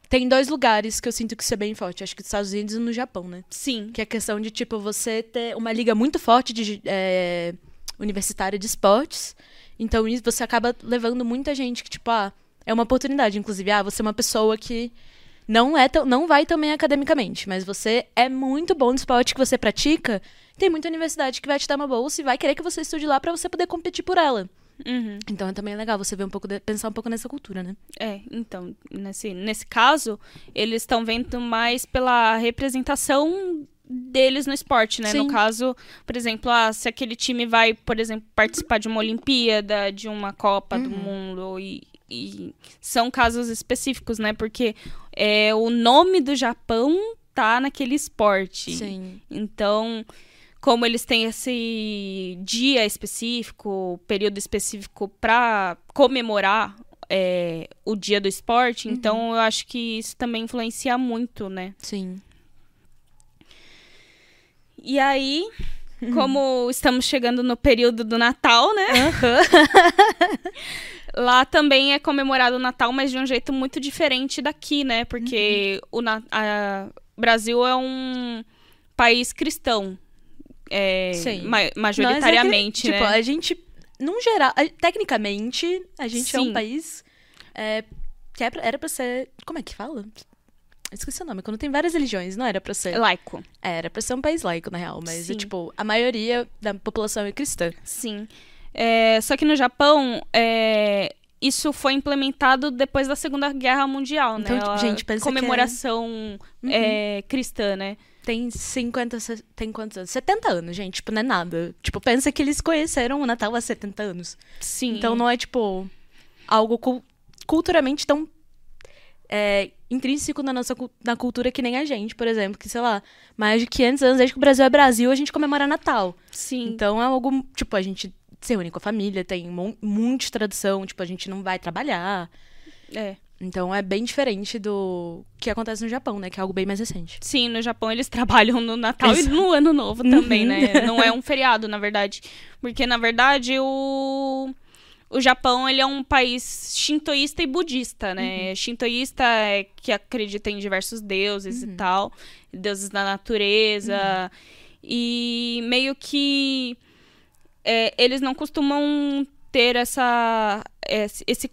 tem dois lugares que eu sinto que isso é bem forte. Acho que nos Estados Unidos e no Japão, né? Sim. Que é a questão de, tipo, você ter uma liga muito forte de é, universitária de esportes. Então isso você acaba levando muita gente que, tipo, ah, é uma oportunidade. Inclusive, ah, você é uma pessoa que não é tão, não vai também academicamente, mas você é muito bom no esporte que você pratica. Tem muita universidade que vai te dar uma bolsa e vai querer que você estude lá pra você poder competir por ela. Uhum. Então é também legal você ver um pouco de- pensar um pouco nessa cultura, né? É, então, nesse, nesse caso, eles estão vendo mais pela representação deles no esporte, né? Sim. No caso, por exemplo, ah, se aquele time vai, por exemplo, participar de uma Olimpíada, de uma Copa do Uhum. Mundo, e, e são casos específicos, né? Porque é, o nome do Japão tá naquele esporte. Sim. Então, como eles têm esse dia específico, período específico para comemorar é, o dia do esporte, então eu acho que isso também influencia muito, né? Sim. E aí, como estamos chegando no período do Natal, né? Lá também é comemorado o Natal, mas de um jeito muito diferente daqui, né? Porque o Na- a- Brasil é um país cristão. É, Sim. ma- majoritariamente, é que, né? Tipo, a gente, num geral, a- tecnicamente, a gente é Sim. um país é, que é era pra ser. Como é que fala? Esqueci o nome. Quando tem várias religiões, não era pra ser. Laico. É, era pra ser um país laico, na real. Mas, é, tipo, a maioria da população é cristã. Sim. É, só que no Japão, é, isso foi implementado depois da Segunda Guerra Mundial, Então, né? tipo, A gente, pensa que é- comemoração é, cristã, né? Tem 50. se- Tem quantos anos? 70 anos, gente. Tipo, não é nada. Tipo, pensa que eles conheceram o Natal há 70 anos. Sim. Então não é, tipo, algo cul- culturalmente tão é, intrínseco na nossa cu- na cultura que nem a gente, por exemplo. Que, sei lá, mais de 500 anos desde que o Brasil é Brasil, a gente comemora Natal. Sim. Então é algo, tipo, a gente se reúne com a família, tem um monte de tradição, tipo, a gente não vai trabalhar. É. Então é bem diferente do que acontece no Japão, né? Que é algo bem mais recente. Sim, no Japão eles trabalham no Natal Exato. e no Ano Novo também, Uhum. né? Não é um feriado, na verdade. Porque, na verdade, o... O Japão, ele é um país shintoísta e budista, né? Shintoísta é que acredita em diversos deuses e tal. Deuses da natureza. E meio que... é, eles não costumam ter essa... Esse, esse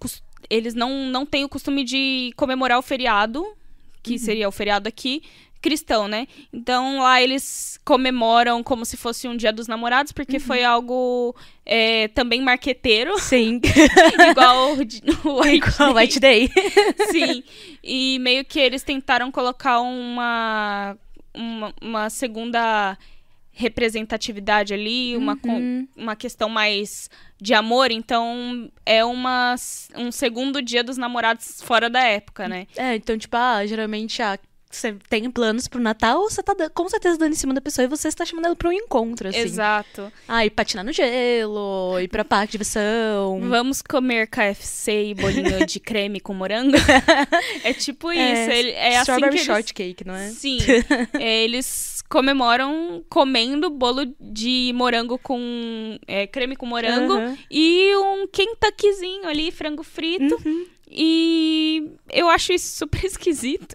eles não, não têm o costume de comemorar o feriado, que seria o feriado aqui, cristão, né? Então lá eles comemoram como se fosse um dia dos namorados, porque foi algo é, também marqueteiro, Sim. igual o White Igual White Day. Sim. E meio que eles tentaram colocar uma, uma, uma segunda representatividade ali, uma, Uhum. uma questão mais de amor, então é uma, um segundo dia dos namorados fora da época, né? É, então, tipo, ah, geralmente, ah, você tem planos pro Natal, você tá com certeza dando em cima da pessoa e você está chamando ela pra um encontro, assim. Exato. Ah, ir patinar no gelo, ir pra parque de diversão. Vamos comer KFC e bolinho de creme com morango? é tipo isso. É, ele- É, assim Strawberry que eles... shortcake, não é? Sim. É, eles comemoram comendo bolo de morango com é, creme com morango Aham. e um Kentuckyzinho ali, frango frito. Uhum. E eu acho isso super esquisito.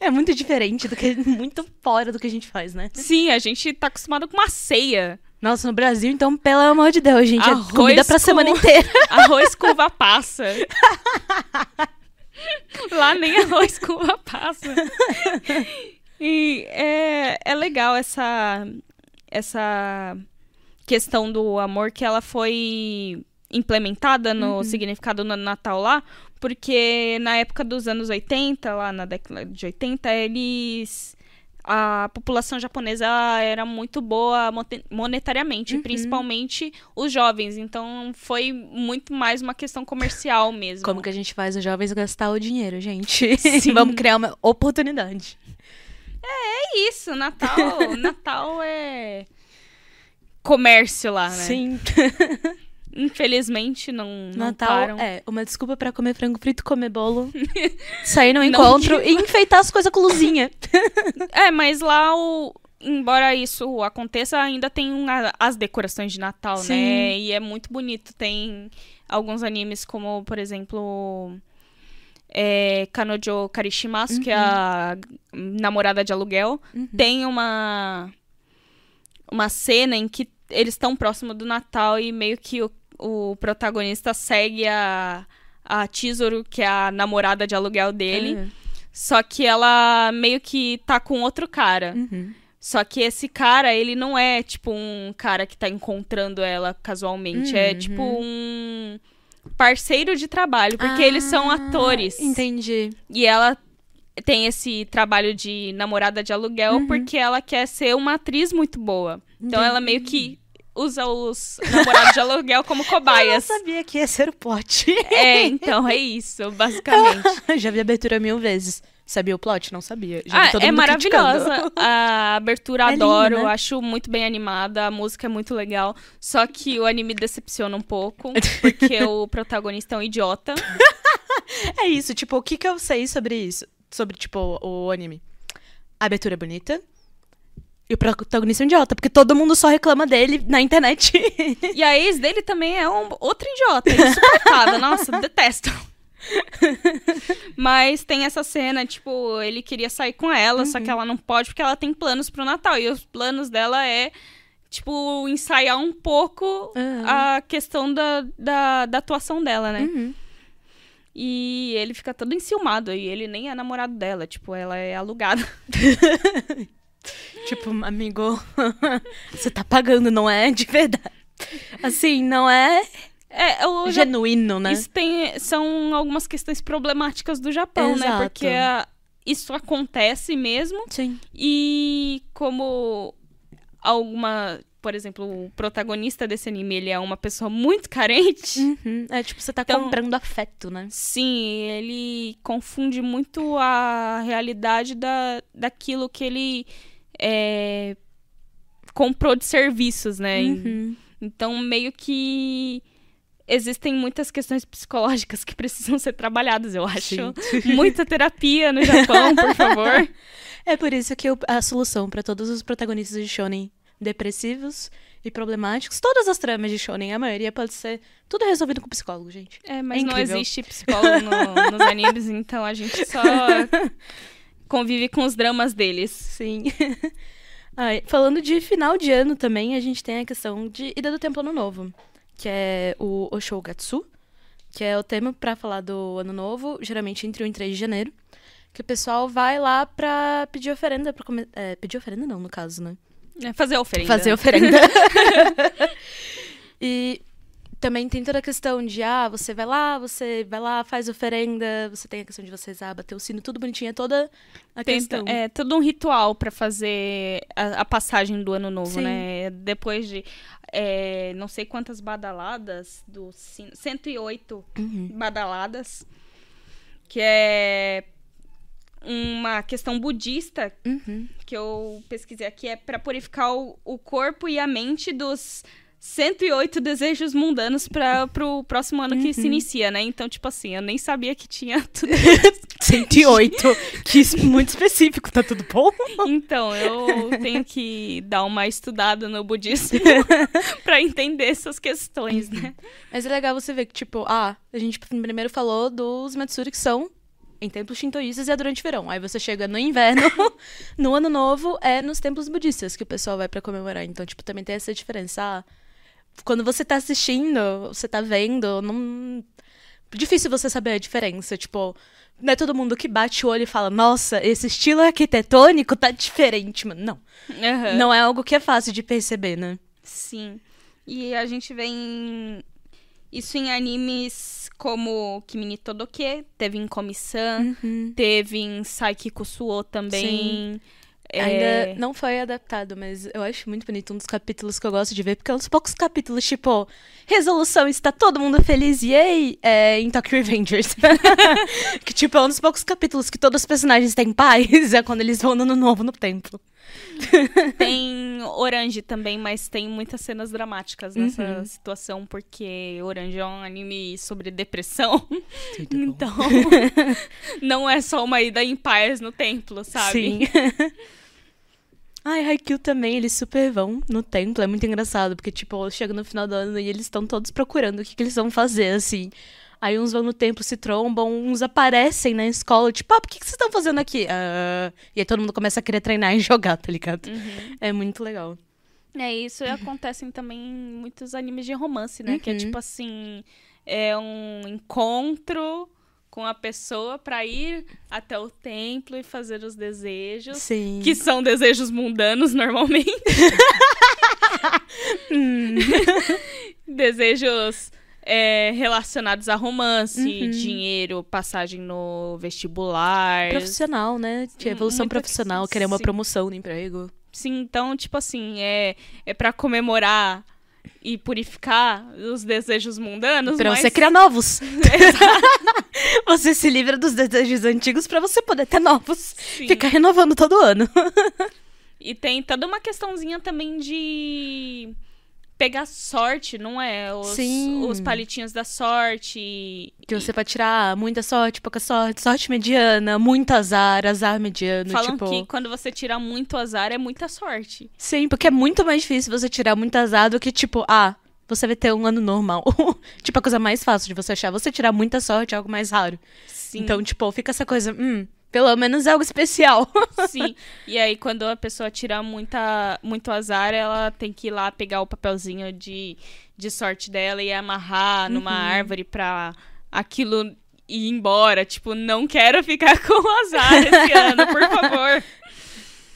É muito diferente do que. Muito fora do que a gente faz, né? Sim, a gente tá acostumado com uma ceia. Nossa, no Brasil, então, pelo amor de Deus, gente, Arroz é comida pra com- semana inteira. Arroz com uva passa. Lá nem arroz com uva passa. E é, é legal essa, essa questão do amor que ela foi implementada no significado no Natal lá, porque na época dos anos 80, lá na década de 80, eles a população japonesa era muito boa monetariamente, principalmente os jovens. Então foi muito mais uma questão comercial mesmo. Como que a gente faz os jovens gastar o dinheiro, gente? Sim. Vamos criar uma oportunidade. É isso, Natal, Natal é comércio lá, né? Sim. Infelizmente não, não Natal param. é uma desculpa pra comer frango frito, comer bolo, sair no Não encontro e enfeitar as coisas com luzinha. É, mas lá o embora isso aconteça, ainda tem uma- as decorações de Natal, Sim. né? E é muito bonito. Tem alguns animes como, por exemplo, é, Kanojo Karishimasu, que é a namorada de aluguel. Tem uma uma cena em que eles estão próximo do Natal e meio que o, o protagonista segue a a Chizuru, que é a namorada de aluguel dele. Uhum. Só que ela meio que tá com outro cara. Uhum. Só que esse cara, ele não é tipo um cara que tá encontrando ela casualmente. É Uhum. tipo um parceiro de trabalho, porque eles são Ah, atores. Entendi. E ela tem esse trabalho de namorada de aluguel Uhum. porque ela quer ser uma atriz muito boa. Então ela meio que usa os namorados de aluguel como Eu não cobaias. sabia que ia ser o plot. É, então é isso, basicamente. Já vi a abertura mil vezes. Sabia o plot? Não sabia. Já Ah, todo é mundo maravilhosa. criticando. A abertura É linda, adoro, né? acho muito bem animada, a música é muito legal. Só que o anime decepciona um pouco, porque o protagonista é um idiota. É isso, tipo, o que que eu sei sobre isso? Sobre, tipo, o anime? A abertura é bonita. E o protagonista é um idiota, porque todo mundo só reclama dele na internet. E a ex dele também é um outro idiota, insuportável. Nossa, detesto. Mas tem essa cena, tipo, ele queria sair com ela, só que ela não pode porque ela tem planos pro Natal. E os planos dela é, tipo, ensaiar um pouco Uhum. a questão da, da, da atuação dela, né? Uhum. E ele fica todo enciumado. E ele nem é namorado dela. Tipo, ela é alugada. Tipo, amigo, você tá pagando, não é de verdade. Assim, não é É, eu já genuíno, né? Isso tem, são algumas questões problemáticas do Japão, né? Exato. Porque a- isso acontece mesmo. Sim. E como alguma. Por exemplo, o protagonista desse anime, ele é uma pessoa muito carente. Uhum. É tipo, você tá Então- comprando afeto, né? Sim, ele confunde muito a realidade da, daquilo que ele é, comprou de serviços, né? Uhum. Então, meio que existem muitas questões psicológicas que precisam ser trabalhadas, eu acho. Muita terapia no Japão, por favor. É por isso que eu- a solução pra todos os protagonistas de shonen depressivos e problemáticos, todas as tramas de shonen, a maioria pode ser tudo resolvido com psicólogo, gente. É, mas É não existe psicólogo no- nos animes, então a gente só convive com os dramas deles. Sim. Ai, falando de final de ano também, a gente tem a questão de Ida do Templo Ano Novo, que é o Oshogatsu, que é o tema pra falar do Ano Novo, geralmente entre 1 e 3 de janeiro, que o pessoal vai lá pra pedir oferenda, pra é, pedir oferenda não, no caso, né? É, fazer a oferenda. Fazer oferenda. e também tem toda a questão de, ah, você vai lá, você vai lá, faz oferenda, você tem a questão de vocês, ah, bater o sino, tudo bonitinho, é toda a Tem, questão. é todo um ritual pra fazer a, a passagem do ano novo, Sim. né? Depois de é, não sei quantas badaladas do sino, 108 Uhum. badaladas, que é uma questão budista Uhum. que eu pesquisei aqui é pra purificar o, o corpo e a mente dos 108 desejos mundanos para pro próximo ano que se inicia, né? Então, tipo assim, eu nem sabia que tinha tudo 108. que muito específico, tá tudo bom? Então, eu tenho que dar uma estudada no budismo pra entender essas questões, né? Mas é legal você ver que, tipo, ah, a gente primeiro falou dos Matsuri que são em templos shintoístas é durante o verão. Aí você chega no inverno, no ano novo, é nos templos budistas que o pessoal vai pra comemorar. Então, tipo, também tem essa diferença. Ah, quando você tá assistindo, você tá vendo, não. Difícil você saber a diferença. Tipo, não é todo mundo que bate o olho e fala, nossa, esse estilo arquitetônico tá diferente, mano. Não. Aham. Não é algo que é fácil de perceber, né? Sim. E a gente vê em- isso em animes como Kimi Todoke, teve em Komi-san, teve em Saiki Kusuo também. É, Ainda não foi adaptado, mas eu acho muito bonito. Um dos capítulos que eu gosto de ver, porque é um dos poucos capítulos, tipo, resolução, está todo mundo feliz, yay! É, em Tokyo Revengers. que, tipo, é um dos poucos capítulos que todos os personagens têm paz, é quando eles vão no novo no templo. Tem Orange também, mas tem muitas cenas dramáticas nessa Uhum. situação, porque Orange é um anime sobre depressão. Então, não é só uma ida em paz no templo, sabe? Sim. Ai, Haikyuu também, eles super vão no templo. É muito engraçado, porque, tipo, chega no final do ano e eles estão todos procurando o que, que eles vão fazer, assim. Aí uns vão no templo, se trombam, uns aparecem na escola, tipo, ah, por que, que vocês estão fazendo aqui? "Ah", E aí todo mundo começa a querer treinar e jogar, tá ligado? Uhum. É muito legal. É, isso acontece também em muitos animes de romance, né? Que é Uhum. tipo assim, é um encontro com a pessoa pra ir até o templo e fazer os desejos. Sim. Que são desejos mundanos, normalmente. Hum. desejos é, relacionados a romance, Uhum. dinheiro, passagem no vestibular. Profissional, né? De evolução Muita profissional, questão, querer uma sim. promoção no emprego. Sim, então, tipo assim, é, é para comemorar e purificar os desejos mundanos, Pra mas... você criar novos. você se livra dos desejos antigos pra você poder ter novos. Sim. Ficar renovando todo ano. E tem toda uma questãozinha também de pegar sorte, não é? Os, Sim. os palitinhos da sorte. Que você pode tirar muita sorte, pouca sorte, sorte mediana, muito azar, azar mediano, Falam tipo... que quando você tira muito azar é muita sorte. Sim, porque é muito mais difícil você tirar muito azar do que, tipo, ah, você vai ter um ano normal. tipo, a coisa mais fácil de você achar. Você tirar muita sorte é algo mais raro. Sim. Então, tipo, fica essa coisa, hum, pelo menos é algo especial. Sim. E aí, quando a pessoa tira muita, muito azar, ela tem que ir lá pegar o papelzinho de, de sorte dela e amarrar numa Uhum. árvore pra aquilo ir embora. Tipo, não quero ficar com o azar esse ano, por favor.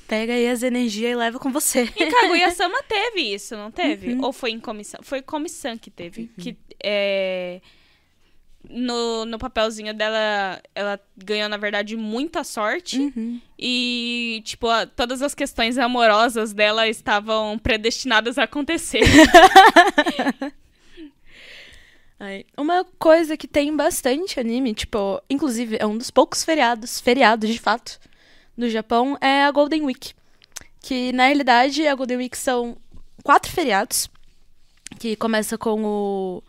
Pega aí as energias e leva com você. Em Kaguya-sama teve isso, não teve? Ou foi em comissão? Foi comissão que teve. Que é, no, no papelzinho dela, ela ganhou, na verdade, muita sorte. Uhum. E, tipo, a- todas as questões amorosas dela estavam predestinadas a acontecer. Uma coisa que tem bastante anime, tipo, inclusive é um dos poucos feriados, feriados de fato, do Japão, é a Golden Week. Que na realidade a Golden Week são quatro feriados, que começa com o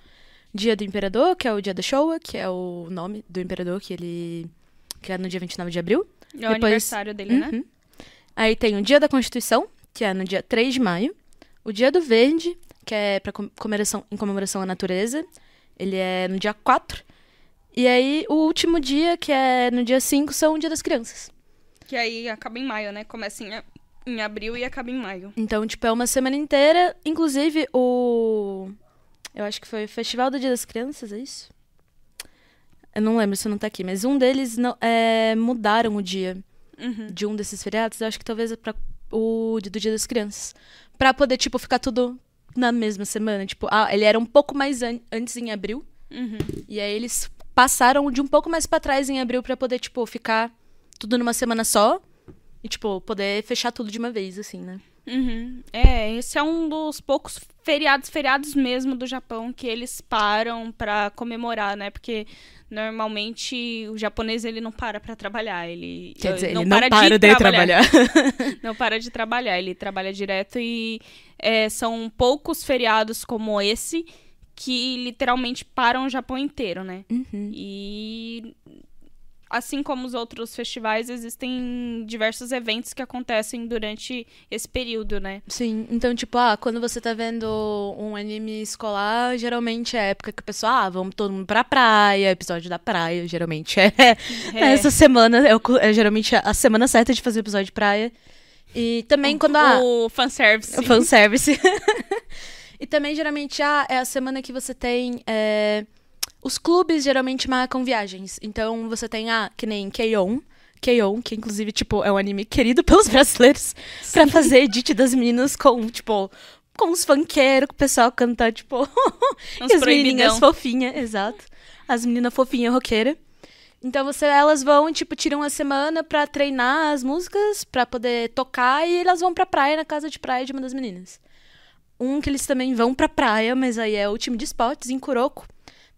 Dia do Imperador, que é o dia da Showa, que é o nome do imperador que ele que é no dia 29 de abril. É o Depois- aniversário dele, né? Uhum. Aí tem o Dia da Constituição, que é no dia 3 de maio. O Dia do Verde, que é pra com- comemoração, em comemoração à natureza. Ele é no dia 4. E aí, o último dia, que é no dia 5, são o Dia das Crianças. Que aí acaba em maio, né? Começa em, em abril e acaba em maio. Então, tipo, é uma semana inteira. Inclusive, o. Eu acho que foi o Festival do Dia das Crianças, é isso? Eu não lembro se não tá aqui, mas um deles não, é, mudaram o dia. Uhum. de um desses feriados, eu acho que talvez é pra o dia do Dia das Crianças. Pra poder, tipo, ficar tudo na mesma semana. Tipo, ah, ele era um pouco mais an- antes em abril. Uhum. E aí eles passaram de um pouco mais pra trás em abril pra poder, tipo, ficar tudo numa semana só. E, tipo, poder fechar tudo de uma vez, assim, né? Uhum. É, esse é um dos poucos feriados, feriados mesmo do Japão que eles param pra comemorar, né? Porque normalmente o japonês ele não para pra trabalhar, ele Quer dizer, não ele não para, para de de trabalhar. trabalhar. não para de trabalhar, ele trabalha direto e é, são poucos feriados como esse que literalmente param o Japão inteiro, né? Uhum. E assim como os outros festivais, existem diversos eventos que acontecem durante esse período, né? Sim, então, tipo, ah, quando você tá vendo um anime escolar, geralmente é a época que o pessoal, ah, vamos todo mundo pra praia, episódio da praia, geralmente é. Essa semana é, o é geralmente a semana certa de fazer episódio de praia. E também quando ah, O fanservice. o fanservice. e também, geralmente, ah, é a semana que você tem. é, Os clubes geralmente marcam viagens. Então você tem, ah, que nem K-On! K-On! que inclusive, tipo, é um anime querido pelos brasileiros pra fazer edit das meninas com, tipo, com os funkeiros, que o pessoal canta, tipo, e as menininhas fofinhas, exato. As meninas fofinhas roqueiras. Então você, elas vão, tipo, tiram uma semana pra treinar as músicas, pra poder tocar, e elas vão pra praia, na casa de praia de uma das meninas. Um que eles também vão pra praia, mas aí é o time de esportes, em Kuroko.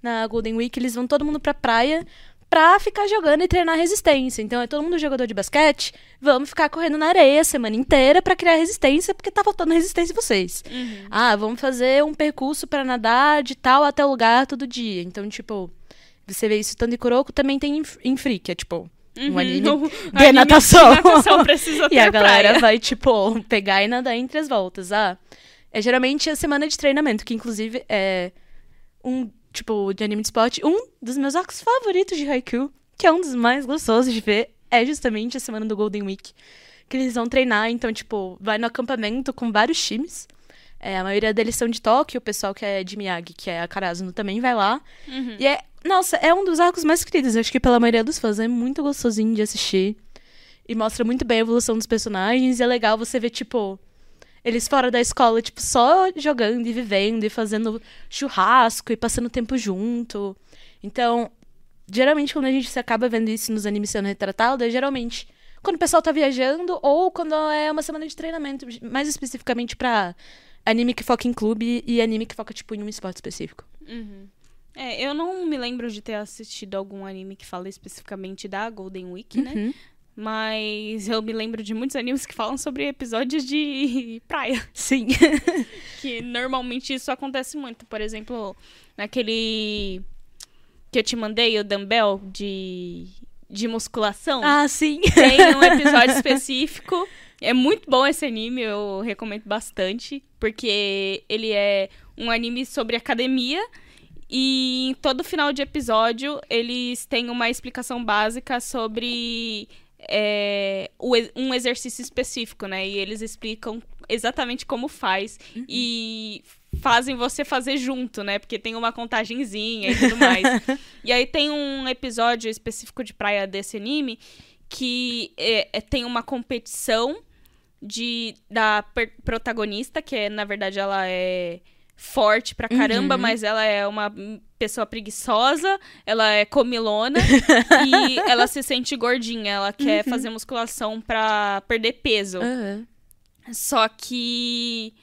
Na Golden Week, eles vão todo mundo pra praia pra ficar jogando e treinar resistência. Então é todo mundo jogador de basquete, vamos ficar correndo na areia a semana inteira pra criar resistência, porque tá faltando resistência em vocês. Uhum. Ah, vamos fazer um percurso pra nadar de tal até o lugar todo dia. Então, tipo, você vê isso tanto em Kuroko, também tem em, em Free, que é tipo um Uhum. anime O de anime natação. De natação precisa ter e a galera praia. vai, tipo, pegar e nadar entre as voltas. Ah, é geralmente a semana de treinamento, que inclusive é um, tipo, de anime de esporte, um dos meus arcos favoritos de Haikyuu, que é um dos mais gostosos de ver, é justamente a semana do Golden Week. Que eles vão treinar, então, tipo, vai no acampamento com vários times. É, a maioria deles são de Tóquio, o pessoal que é de Miyagi, que é a Karasuno, também vai lá. Uhum. E é, nossa, é um dos arcos mais queridos, acho que pela maioria dos fãs. É muito gostosinho de assistir. E mostra muito bem a evolução dos personagens. E é legal você ver, tipo, eles fora da escola, tipo, só jogando e vivendo e fazendo churrasco e passando tempo junto. Então, geralmente quando a gente se acaba vendo isso nos animes sendo retratado, é geralmente quando o pessoal tá viajando ou quando é uma semana de treinamento, mais especificamente pra anime que foca em clube e anime que foca, tipo, em um esporte específico. Uhum. É, eu não me lembro de ter assistido algum anime que fala especificamente da Golden Week, né? Mas eu me lembro de muitos animes que falam sobre episódios de praia. Sim. Que normalmente isso acontece muito. Por exemplo, naquele que eu te mandei, o Dumbbell de, de musculação. ah, sim. Tem um episódio específico. É muito bom esse anime, eu recomendo bastante. Porque ele é um anime sobre academia. E em todo final de episódio, eles têm uma explicação básica sobre é, um exercício específico, né? E eles explicam exatamente como faz. E fazem você fazer junto, né? Porque tem uma contagenzinha e tudo mais. e aí tem um episódio específico de praia desse anime que é, é, tem uma competição de da protagonista, que é, na verdade, ela é forte pra caramba, uhum. mas ela é uma pessoa preguiçosa, ela é comilona e ela se sente gordinha, ela quer uhum. fazer musculação pra perder peso. Uhum. Só que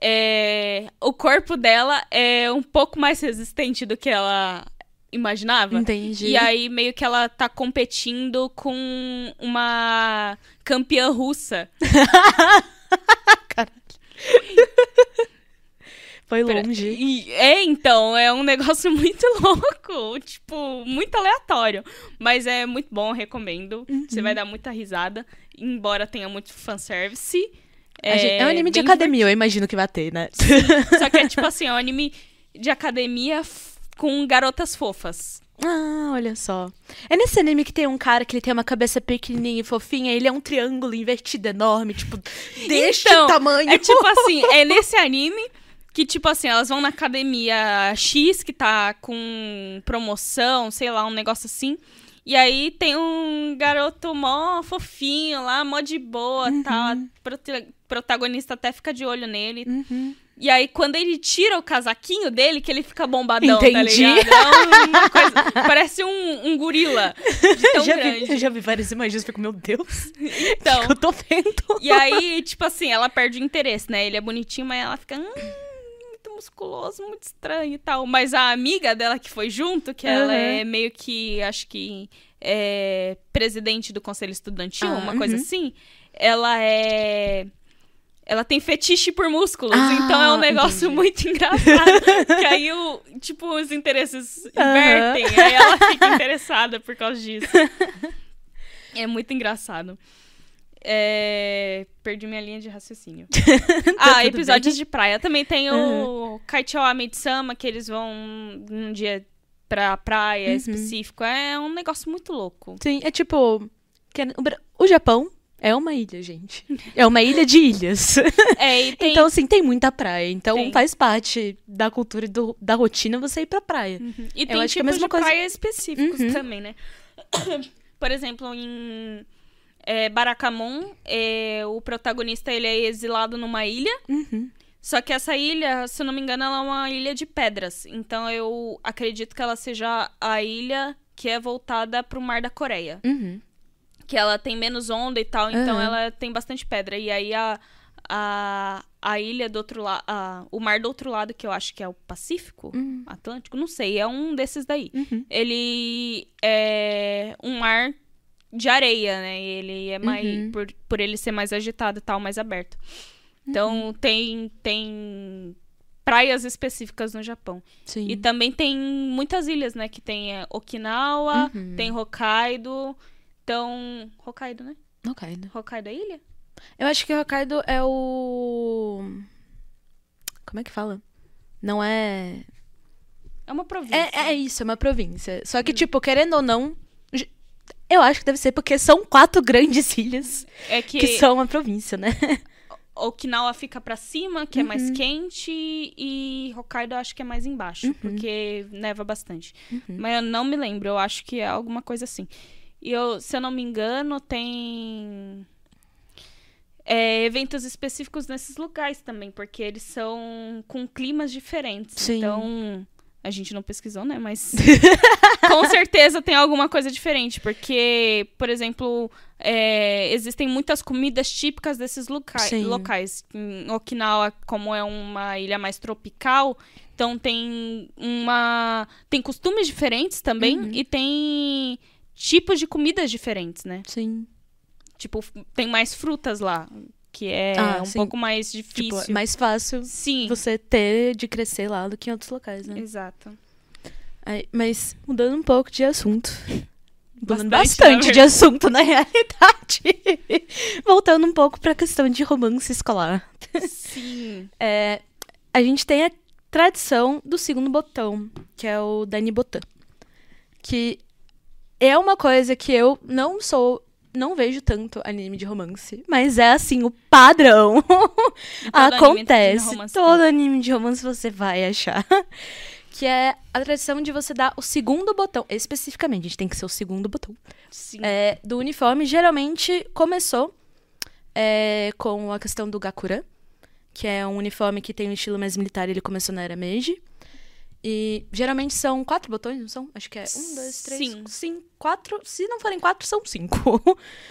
é, o corpo dela é um pouco mais resistente do que ela imaginava. Entendi. E aí meio que ela tá competindo com uma campeã russa. Caralho. Foi longe. E, é, então, é um negócio muito louco. Tipo, muito aleatório. Mas é muito bom, recomendo. Uhum. Você vai dar muita risada. Embora tenha muito fanservice. É, gente, é um anime de academia, divertido. eu imagino que vai ter, né? Sim. Só que é tipo assim, é um anime de academia com garotas fofas. Ah, olha só. É nesse anime que tem um cara que ele tem uma cabeça pequenininha e fofinha, ele é um triângulo invertido enorme, tipo, deste então, tamanho. É tipo assim, é nesse anime que, tipo assim, elas vão na academia X, que tá com promoção, sei lá, um negócio assim. E aí tem um garoto mó fofinho lá, mó de boa, uhum. tal. Prota protagonista até fica de olho nele. Uhum. E aí, quando ele tira o casaquinho dele, que ele fica bombadão, tá Entendi. tá ligado? É coisa, parece um, um gorila de tão já grande. Vi, eu já vi várias imagens e fico, meu Deus, então, que eu tô vendo? E aí, tipo assim, ela perde o interesse, né? Ele é bonitinho, mas ela fica... Hum, musculoso, muito estranho e tal. Mas a amiga dela que foi junto, que uhum. ela é meio que, acho que, é presidente do conselho estudantil, ah, uma uhum. coisa assim. Ela é ela tem fetiche por músculos, ah, então é um negócio entendi. muito engraçado. que aí, o, tipo, os interesses invertem, aí ela fica interessada por causa disso. É muito engraçado. É... Perdi minha linha de raciocínio. tá ah, episódios bem? de praia. Também tem uhum. o Kaichoa Mitsama, que eles vão um dia pra praia uhum. específico. É um negócio muito louco. Sim, é tipo... O Japão é uma ilha, gente. É uma ilha de ilhas. É, tem... Então, assim, tem muita praia. Então, tem. faz parte da cultura e do, da rotina você ir pra praia. Uhum. E tem acho tipos que é a mesma de coisa... praia específicos uhum. também, né? Por exemplo, em é, Barakamon, é, o protagonista ele é exilado numa ilha. Uhum. Só que essa ilha, se eu não me engano, ela é uma ilha de pedras. Então eu acredito que ela seja a ilha que é voltada pro Mar da Coreia. Uhum. Que ela tem menos onda e tal, então uhum. ela tem bastante pedra. E aí a, a, a ilha do outro lado. O mar do outro lado, que eu acho que é o Pacífico, uhum. Atlântico, não sei, é um desses daí. Uhum. Ele é um mar de areia, né? Ele é mais. Uhum. Por, por ele ser mais agitado e tal, mais aberto. Então uhum. tem, tem praias específicas no Japão. Sim. E também tem muitas ilhas, né? Que tem é, Okinawa, uhum. tem Hokkaido. Então. Hokkaido, né? Hokkaido. Hokkaido é ilha? Eu acho que Hokkaido é o. Como é que fala? Não é. É uma província. É, é isso, é uma província. Só que, hum. tipo, querendo ou não, eu acho que deve ser porque são quatro grandes ilhas é que... que são uma província, né? Okinawa fica para cima, que uhum. é mais uhum. quente, e Hokkaido eu acho que é mais embaixo, uhum. porque neva bastante. Uhum. Mas eu não me lembro, eu acho que é alguma coisa assim. E eu, se eu não me engano, tem é, eventos específicos nesses lugares também, porque eles são com climas diferentes. Sim. Então, a gente não pesquisou, né? Mas com certeza tem alguma coisa diferente. Porque, por exemplo, é, existem muitas comidas típicas desses loca Sim. locais. Em Okinawa, como é uma ilha mais tropical, então tem uma. Tem costumes diferentes também uhum. e tem tipos de comidas diferentes, né? Sim. Tipo, tem mais frutas lá que é ah, um sim. pouco mais tipo, difícil. Tipo, mais fácil sim. você ter de crescer lá do que em outros locais, né? Exato. Aí, mas mudando um pouco de assunto. Mudando bastante, bastante de assunto, na realidade. Voltando um pouco pra questão de romance escolar. Sim. É, a gente tem a tradição do segundo botão, que é o Dani Botan. Que é uma coisa que eu não sou não vejo tanto anime de romance, mas é assim, o padrão. Todo anime Acontece. romance Todo anime de romance você vai achar. Que é a tradição de você dar o segundo botão, especificamente, a gente tem que ser o segundo botão, é, do uniforme. Geralmente começou é, com a questão do Gakura, que é um uniforme que tem um estilo mais militar, ele começou na era Meiji. E geralmente são quatro botões, não são? Acho que é um, dois, três, Sim. cinco, quatro. Se não forem quatro, são cinco.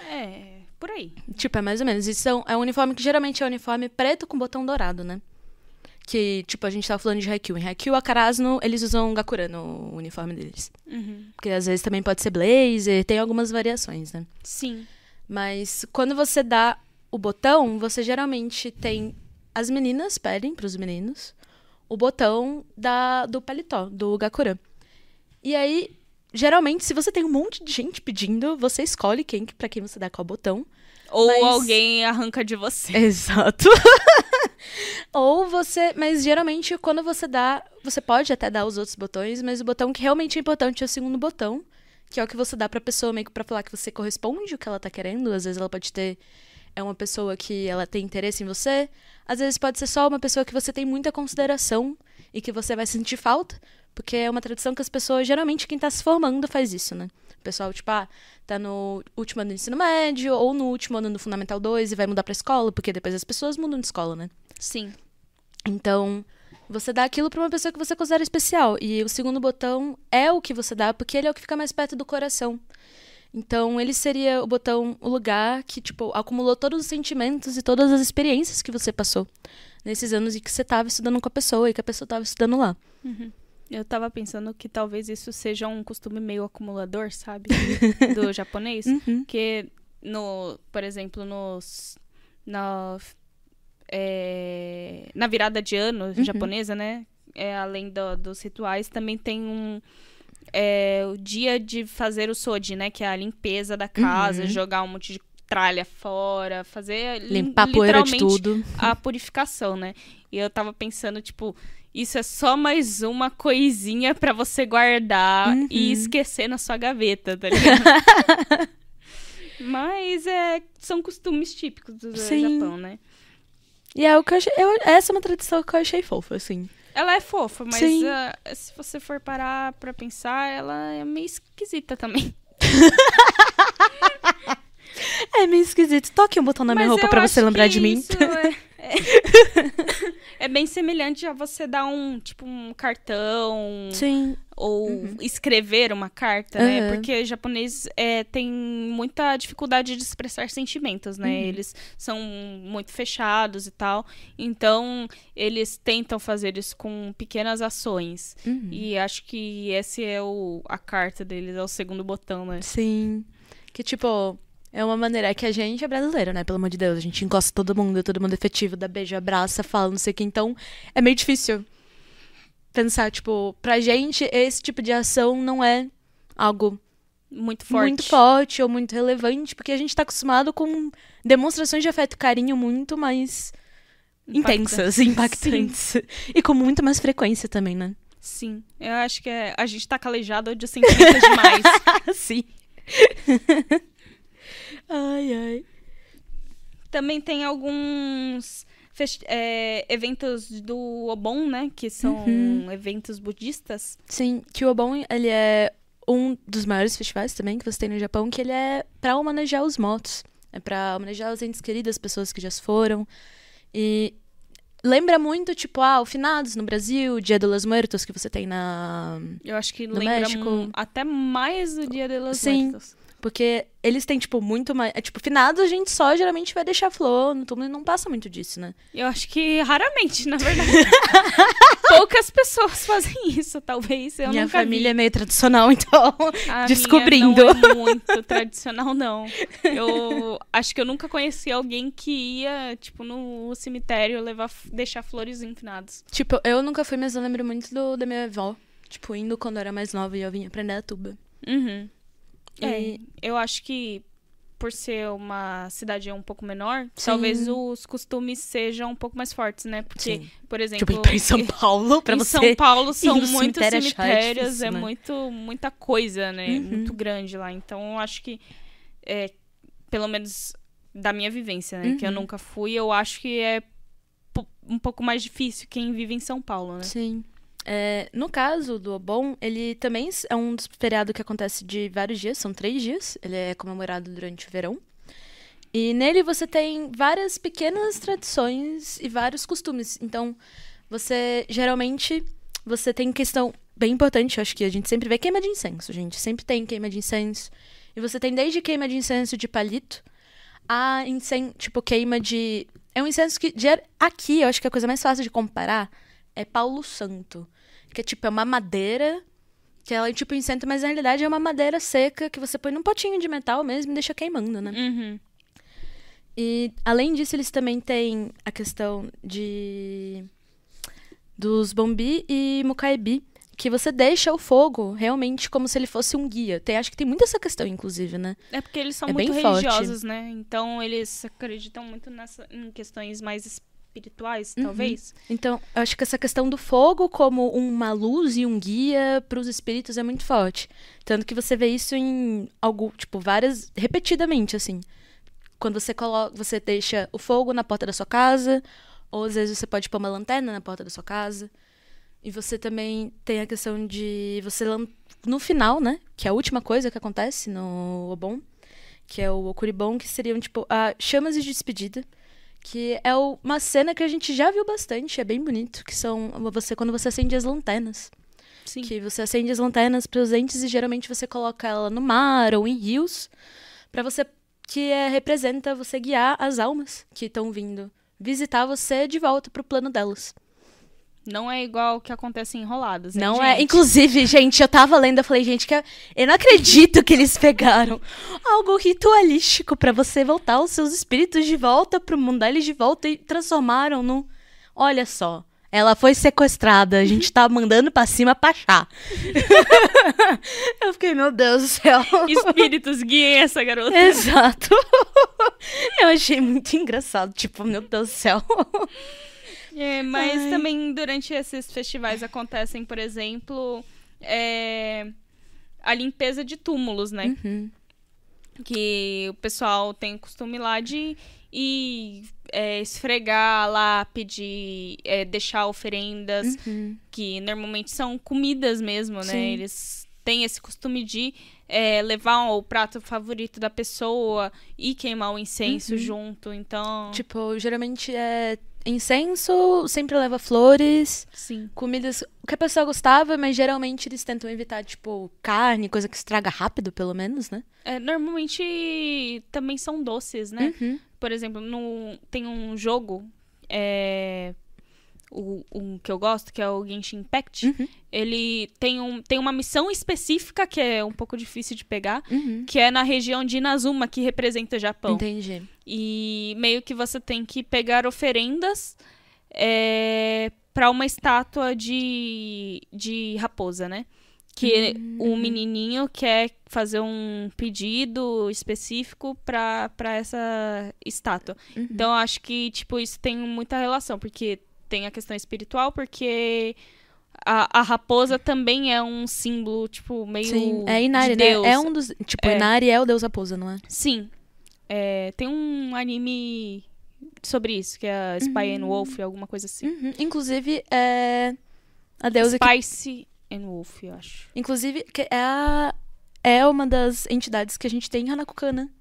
É, por aí. tipo, é mais ou menos. E são, é um uniforme que geralmente é um uniforme preto com botão dourado, né? Que, tipo, a gente tava falando de Haikyuu. Em Haikyuu, a Karasuno, eles usam Gakura no uniforme deles. Uhum. Porque às vezes também pode ser blazer, tem algumas variações, né? Sim. Mas quando você dá o botão, você geralmente tem as meninas pedem pros meninos o botão da, do paletó, do Gakura. E aí, geralmente, se você tem um monte de gente pedindo, você escolhe quem para quem você dá qual botão. Ou Mas- alguém arranca de você. Exato. Ou você. Mas geralmente, quando você dá. Você pode até dar os outros botões, mas o botão que realmente é importante é o segundo botão. Que é o que você dá pra pessoa meio que pra falar que você corresponde o que ela tá querendo. Às vezes ela pode ter. É uma pessoa que ela tem interesse em você. Às vezes pode ser só uma pessoa que você tem muita consideração e que você vai sentir falta. Porque é uma tradição que as pessoas, geralmente, quem tá se formando faz isso, né? O pessoal, tipo, ah, tá no último ano do ensino médio ou no último ano do Fundamental 2 e vai mudar pra escola, porque depois as pessoas mudam de escola, né? Sim. Então, você dá aquilo pra uma pessoa que você considera especial. E o segundo botão é o que você dá, porque ele é o que fica mais perto do coração. Então, ele seria o botão, o lugar que, tipo, acumulou todos os sentimentos e todas as experiências que você passou nesses anos em que você tava estudando com a pessoa e que a pessoa tava estudando lá. Eu tava pensando que talvez isso seja um costume meio acumulador, sabe? Do japonês. Uhum. Que, no, por exemplo, nos. Na, é, na virada de ano Uhum. japonesa, né? É, além do- dos rituais, também tem um. é, o dia de fazer o soji, né? Que é a limpeza da casa, Uhum. jogar um monte de tralha fora, fazer lim- Limpar a poeira de tudo. a purificação, né? E eu tava pensando, tipo, isso é só mais uma coisinha pra você guardar Uhum. e esquecer na sua gaveta, tá ligado? Mas é, são costumes típicos do Sim. Japão, né? E é o que eu achei. eu- essa é uma tradição que eu achei fofa, assim. Ela é fofa, mas ah, se você for parar pra pensar, ela é meio esquisita também. É meio esquisito. Toque um botão na minha Mas roupa pra você lembrar de mim. é, é- é bem semelhante a você dar um, tipo, um cartão Sim. ou escrever uma carta, né? Uhum. Porque japonês é, tem muita dificuldade de expressar sentimentos, né? Uhum. Eles são muito fechados e tal. Então, eles tentam fazer isso com pequenas ações. Uhum. E acho que esse é o, a carta deles, é o segundo botão, né? Sim. Que, tipo, é uma maneira é que a gente é brasileiro, né? Pelo amor de Deus. A gente encosta todo mundo, todo mundo efetivo, dá beijo, abraça, fala, não sei o que. Então, é meio difícil pensar, tipo, pra gente, esse tipo de ação não é algo Muito forte. muito forte ou muito relevante, porque a gente tá acostumado com demonstrações de afeto e carinho muito mais intensas, impactantes. E com muito mais frequência também, né? Sim. Eu acho que é- a gente tá calejado de sentimentos demais. Sim. ai, ai. Também tem alguns é, eventos do Obon, né? Que são Uhum. eventos budistas. Sim, que o Obon, ele é um dos maiores festivais também que você tem no Japão, que ele é pra homenagear os mortos. É pra homenagear os entes queridos, pessoas que já foram. E lembra muito, tipo, ah, o Finados no Brasil, o Dia de los Muertos que você tem na... Eu acho que No lembra México. até mais do Dia de los Sim. Muertos. Porque eles têm, tipo, muito mais... É, tipo, Finados a gente só geralmente vai deixar flor no túmulo e não passa muito disso, né? Eu acho que raramente, na verdade. Poucas pessoas fazem isso, talvez. Eu Minha família é vi. meio tradicional, então... A descobrindo. Não é muito tradicional, não. Eu acho que eu nunca conheci alguém que ia, tipo, no cemitério levar, deixar flores enfinados. Tipo, eu nunca fui, mas eu lembro muito do, da minha avó. Tipo, indo quando eu era mais nova e eu vinha aprender a tuba. Uhum. É, E- eu acho que por ser uma cidade um pouco menor, Sim. talvez os costumes sejam um pouco mais fortes, né? Porque, Sim. por exemplo, Tipo, pra São Paulo, em você... São Paulo são muitos cemitério cemitérios, difícil, é né? muito, muita coisa, né? Uhum. Muito grande lá. Então, eu acho que é, pelo menos da minha vivência, né? Uhum. Que eu nunca fui, eu acho que é um pouco mais difícil quem vive em São Paulo, né? Sim. É, no caso do Obon, ele também é um dos feriados que acontece de vários dias, são três dias. Ele é comemorado durante o verão. E nele você tem várias pequenas tradições e vários costumes. Então, você geralmente você tem questão bem importante, acho que a gente sempre vê queima de incenso, gente. Sempre tem queima de incenso. E você tem desde queima de incenso de palito a incen tipo queima de é um incenso que aqui eu acho que a coisa mais fácil de comparar é Paulo Santo, que é tipo é uma madeira que ela é tipo incenso, mas na realidade é uma madeira seca que você põe num potinho de metal mesmo e deixa queimando, né? Uhum. E além disso, eles também têm a questão de dos bombi e mucaibi, que você deixa o fogo realmente como se ele fosse um guia. Tem, acho que tem muito essa questão, inclusive, né? É porque eles são É muito bem forte. religiosos, né? Então eles acreditam muito nessa, em questões mais espirituais, Uhum. talvez. Então, eu acho que essa questão do fogo como uma luz e um guia para os espíritos é muito forte. Tanto que você vê isso em algo, tipo, várias repetidamente assim. Quando você coloca, você deixa o fogo na porta da sua casa, ou às vezes você pode pôr uma lanterna na porta da sua casa. E você também tem a questão de você no final, né, que é a última coisa que acontece no Obon, que é o Okuribon, que seriam tipo a chamas de despedida. Que é o- uma cena que a gente já viu bastante, é bem bonito, que são você quando você acende as lanternas. Sim. Que você acende as lanternas para os entes e geralmente você coloca ela no mar ou em rios, para você que é, representa você guiar as almas que estão vindo visitar você de volta pro plano delas. Não é igual o que acontece em enrolados, hein, Não é, gente? inclusive, gente, eu tava lendo, eu falei, gente, que eu- não acredito que eles pegaram algo ritualístico pra você voltar os seus espíritos de volta pro mundo deles de volta e transformaram no Olha só, ela foi sequestrada, a gente tá mandando pra cima pra chá. eu fiquei, meu Deus do céu. Espíritos guiem essa garota. Exato. Eu achei muito engraçado, tipo, meu Deus do céu. É, mas Ai. também durante esses festivais acontecem, por exemplo, é, a limpeza de túmulos, né? Uhum. Que o pessoal tem o costume lá de ir é, esfregar a lápide, é, deixar oferendas, Uhum. que normalmente são comidas mesmo, né? Sim. Eles têm esse costume de é, levar o prato favorito da pessoa e queimar o incenso Uhum. junto. Então, Tipo, geralmente é incenso, sempre leva flores, sim. comidas o que a pessoa gostava, mas geralmente eles tentam evitar, tipo, carne, coisa que estraga rápido, pelo menos, né? É, normalmente também são doces, né? Uhum. Por exemplo, no, tem um jogo, é, o, um que eu gosto, que é o Genshin Impact. Uhum. Ele tem, um, tem uma missão específica que é um pouco difícil de pegar, Uhum. que é na região de Inazuma, que representa o Japão. Entendi. E meio que você tem que pegar oferendas é, para uma estátua de, de raposa, né? Que o menininho quer fazer um pedido específico para essa estátua. Uhum. Então, eu acho que, tipo, isso tem muita relação, porque tem a questão espiritual, porque a, a raposa também é um símbolo, tipo, meio Sim, é Inari, de né? É um dos. Tipo, É. Inari é o deus raposa, não é? Sim. É, tem um anime sobre isso, que é Spy and Wolf, alguma coisa assim. Uhum. Inclusive, é. A deusa que. Spice and Wolf, eu acho. Inclusive, que é a. É uma das entidades que a gente tem em Hanakukana.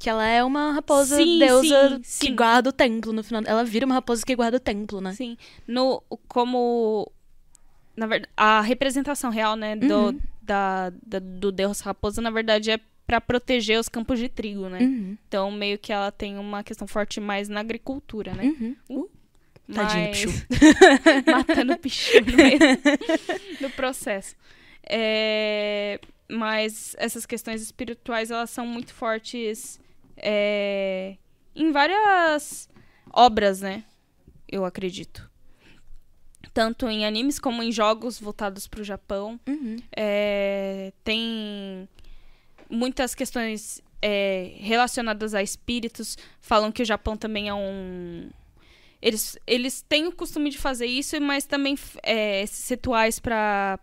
Que ela é uma raposa Sim, deusa sim, sim. que guarda o templo no final. Ela vira uma raposa que guarda o templo, né? Sim. No, como. Na verdade, a representação real, né, do, Uhum. da, da- do Deus Raposa, na verdade, é pra proteger os campos de trigo, né? Uhum. Então, meio que ela tem uma questão forte mais na agricultura, né? Uhum. Uh, Tadinho do Mas- Pichu. matando pichu no meio do processo. É, mas essas questões espirituais, elas são muito fortes é, em várias obras, né? Eu acredito. Tanto em animes como em jogos voltados para o Japão. Uhum. É, tem muitas questões é, relacionadas a espíritos. Falam que o Japão também é um. Eles, eles têm o costume de fazer isso, mas também é, esses rituais para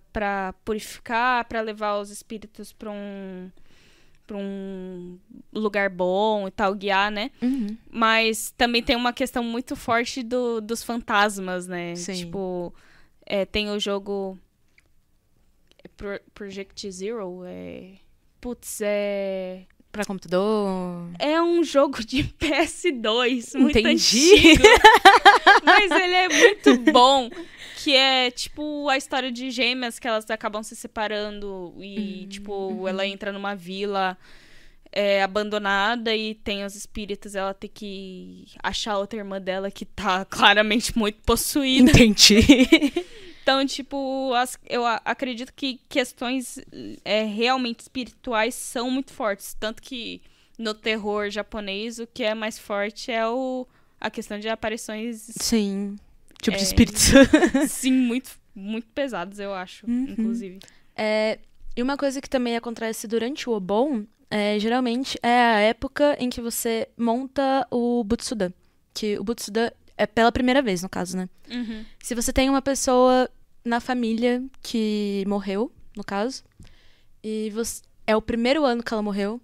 purificar, para levar os espíritos para um pra um lugar bom e tal, guiar, né? Uhum. Mas também tem uma questão muito forte do, dos fantasmas, né? Sim. Tipo, é, tem o jogo é Pro- Project Zero, é... Putz, é... Pra computador. É um jogo de PS2, muito Entendi. antigo. Mas ele é muito bom. Que é, tipo, a história de gêmeas que elas acabam se separando. E, Hum, tipo, uhum. ela entra numa vila é, abandonada e tem os espíritos. Ela tem que achar outra irmã dela que tá claramente muito possuída. Entendi. Então, tipo, as- eu acredito que questões é, realmente espirituais são muito fortes. Tanto que no terror japonês, o que é mais forte é o, a questão de aparições, Sim. Tipo de É. espíritos. sim, muito, muito pesadas, eu acho, Uhum. inclusive. É, e uma coisa que também acontece durante o Obon, é, geralmente, é a época em que você monta o Butsudan. Que o Butsudan é pela primeira vez, no caso, né? Uhum. Se você tem uma pessoa na família que morreu, no caso, e você, é o primeiro ano que ela morreu,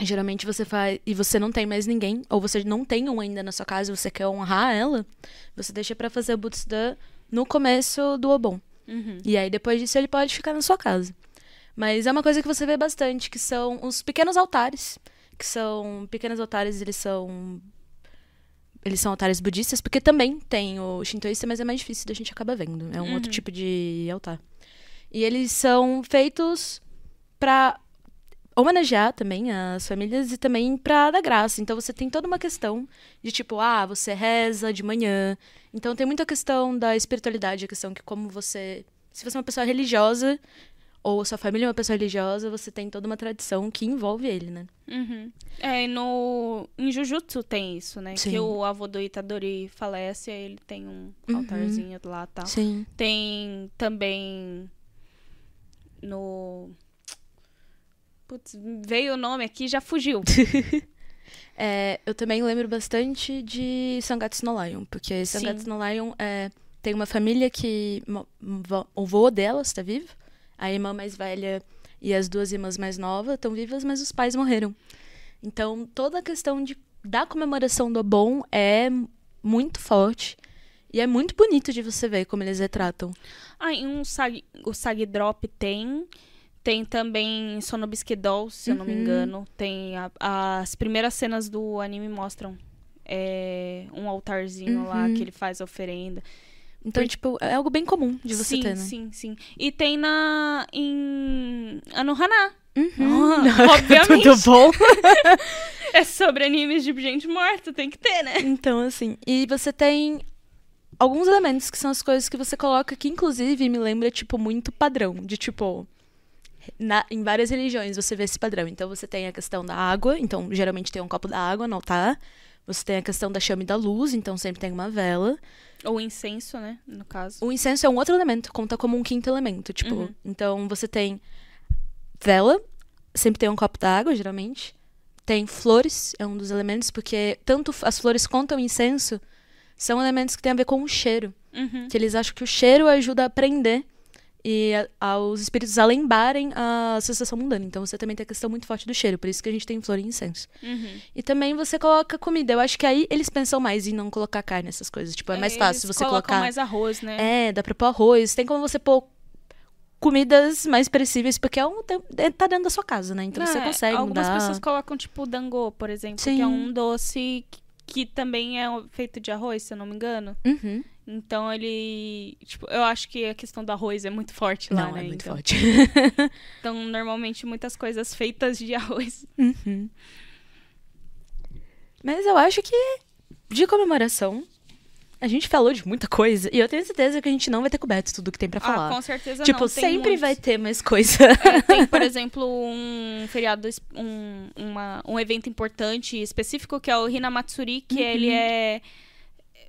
geralmente você faz. E você não tem mais ninguém, ou você não tem um ainda na sua casa e você quer honrar ela, você deixa pra fazer o Butsudan no começo do Obon. Uhum. E aí, depois disso, ele pode ficar na sua casa. Mas é uma coisa que você vê bastante, que são os pequenos altares. Que são. Pequenos altares, eles são. Eles são altares budistas, porque também tem o shintoísta, mas é mais difícil da gente acabar vendo. É um outro Uhum. tipo de altar. E eles são feitos pra homenagear também as famílias e também pra dar graça. Então você tem toda uma questão de tipo, ah, você reza de manhã. Então tem muita questão da espiritualidade, a questão que como você, se você é uma pessoa religiosa ou sua família é uma pessoa religiosa, você tem toda uma tradição que envolve ele, né? Uhum. É, e no, em Jujutsu tem isso, né? Sim. Que o avô do Itadori falece, aí ele tem um Uhum. altarzinho lá e tal. Sim. Tem também no. Putz, veio o nome aqui e já fugiu. É, eu também lembro bastante de Sangatsu no Lion, porque Sim. Sangatsu no Lion é, tem uma família que o vô dela está vivo, a irmã mais velha e as duas irmãs mais novas estão vivas, mas os pais morreram. Então toda a questão de, da comemoração do Obon é muito forte e é muito bonito de você ver como eles retratam. Ah, e um sag, o Sag Drop tem. Tem também Sonobisque Doll, se eu não me Uhum. engano. Tem a- as primeiras cenas do anime mostram é, um altarzinho lá Uhum. que ele faz a oferenda. Então, Por- tipo, é algo bem comum de você sim, ter, né? sim, sim. E tem na em Anohana. Uhum. Obviamente. Tudo bom? É sobre animes de gente morta, tem que ter, né? Então, assim, e você tem alguns elementos que são as coisas que você coloca que, inclusive, me lembra, tipo, muito padrão. De, tipo, na- em várias religiões você vê esse padrão. Então, você tem a questão da água. Então, geralmente tem um copo da água no altar. Você tem a questão da chama e da luz. Então, sempre tem uma vela. Ou incenso, né? No caso. O incenso é um outro elemento. Conta como um quinto elemento, tipo. Uhum. Então, você tem vela. Sempre tem um copo d'água, geralmente. Tem flores, é um dos elementos, porque tanto as flores quanto o incenso são elementos que têm a ver com o cheiro. Uhum. Que eles acham que o cheiro ajuda a prender e aos espíritos a lembrarem a sensação mundana. Então você também tem a questão muito forte do cheiro, por isso que a gente tem flor e incenso. Uhum. E também você coloca comida. Eu acho que aí eles pensam mais em não colocar carne, essas coisas. Tipo, é mais fácil Eles você colocam colocar. mais arroz, né? É, dá pra pôr arroz. Tem como você pôr comidas mais perecíveis, porque é um, é- tá dentro da sua casa, né? Então você É, consegue Algumas mudar. pessoas colocam, tipo, dango, por exemplo, que Sim. é um doce que, que também é feito de arroz, se eu não me engano. Uhum. Então ele. Tipo, eu acho que a questão do arroz é muito forte lá, Não, né? é muito então, forte. então, normalmente, muitas coisas feitas de arroz. Uhum. Mas eu acho que de comemoração a gente falou de muita coisa e eu tenho certeza que a gente não vai ter coberto tudo que tem pra Ah, falar. com certeza tipo, não. Tem sempre muitos. vai ter mais coisa. É, tem, por exemplo, um feriado, um, uma, um evento importante específico que é o Hinamatsuri, que Uhum. ele é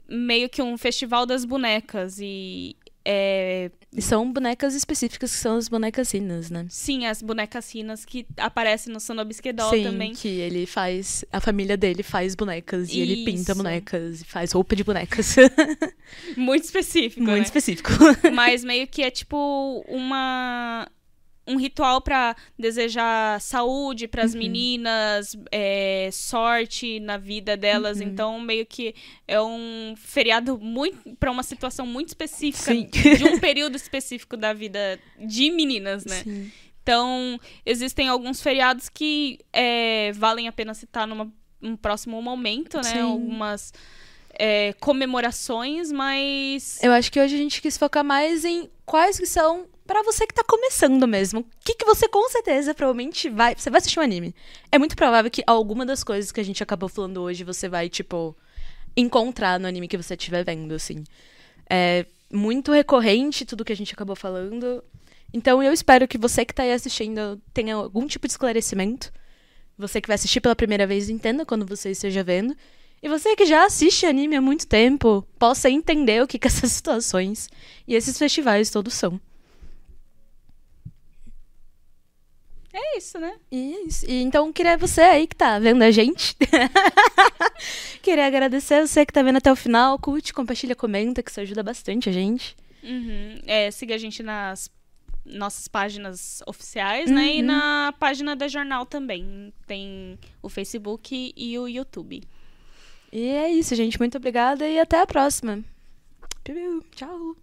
meio que um festival das bonecas. E é, são bonecas específicas que são as bonecas rinas, né? sim, as bonecas rinas que aparecem no Sonobisque Doll Sim, também. que ele faz, a família dele faz bonecas e ele pinta Isso. bonecas e faz roupa de bonecas. Muito específico, Muito né? específico. Mas meio que é tipo uma um ritual para desejar saúde para as uhum. meninas, é, sorte na vida delas. Uhum. Então, meio que é um feriado muito para uma situação muito específica, Sim. de um período específico da vida de meninas, né? Sim. Então, existem alguns feriados que é, valem a pena citar num um próximo momento, né? Sim. Algumas é, comemorações, mas. Eu acho que hoje a gente quis focar mais em quais que são para você que tá começando mesmo. O que, que você com certeza provavelmente vai. Você vai assistir um anime. É muito provável que alguma das coisas que a gente acabou falando hoje você vai, tipo, encontrar no anime que você estiver vendo, assim. É muito recorrente tudo que a gente acabou falando. Então eu espero que você que tá aí assistindo tenha algum tipo de esclarecimento. Você que vai assistir pela primeira vez entenda quando você esteja vendo. E você que já assiste anime há muito tempo, possa entender o que, que essas situações e esses festivais todos são. É isso, né? É isso. E então, queria você aí que tá vendo a gente. queria agradecer você que tá vendo até o final. Curte, compartilha, comenta, que isso ajuda bastante a gente. Uhum. É, siga a gente nas nossas páginas oficiais, uhum. né? E uhum. na página da jornal também. Tem o Facebook e o YouTube. E é isso, gente. Muito obrigada e até a próxima. Tchau.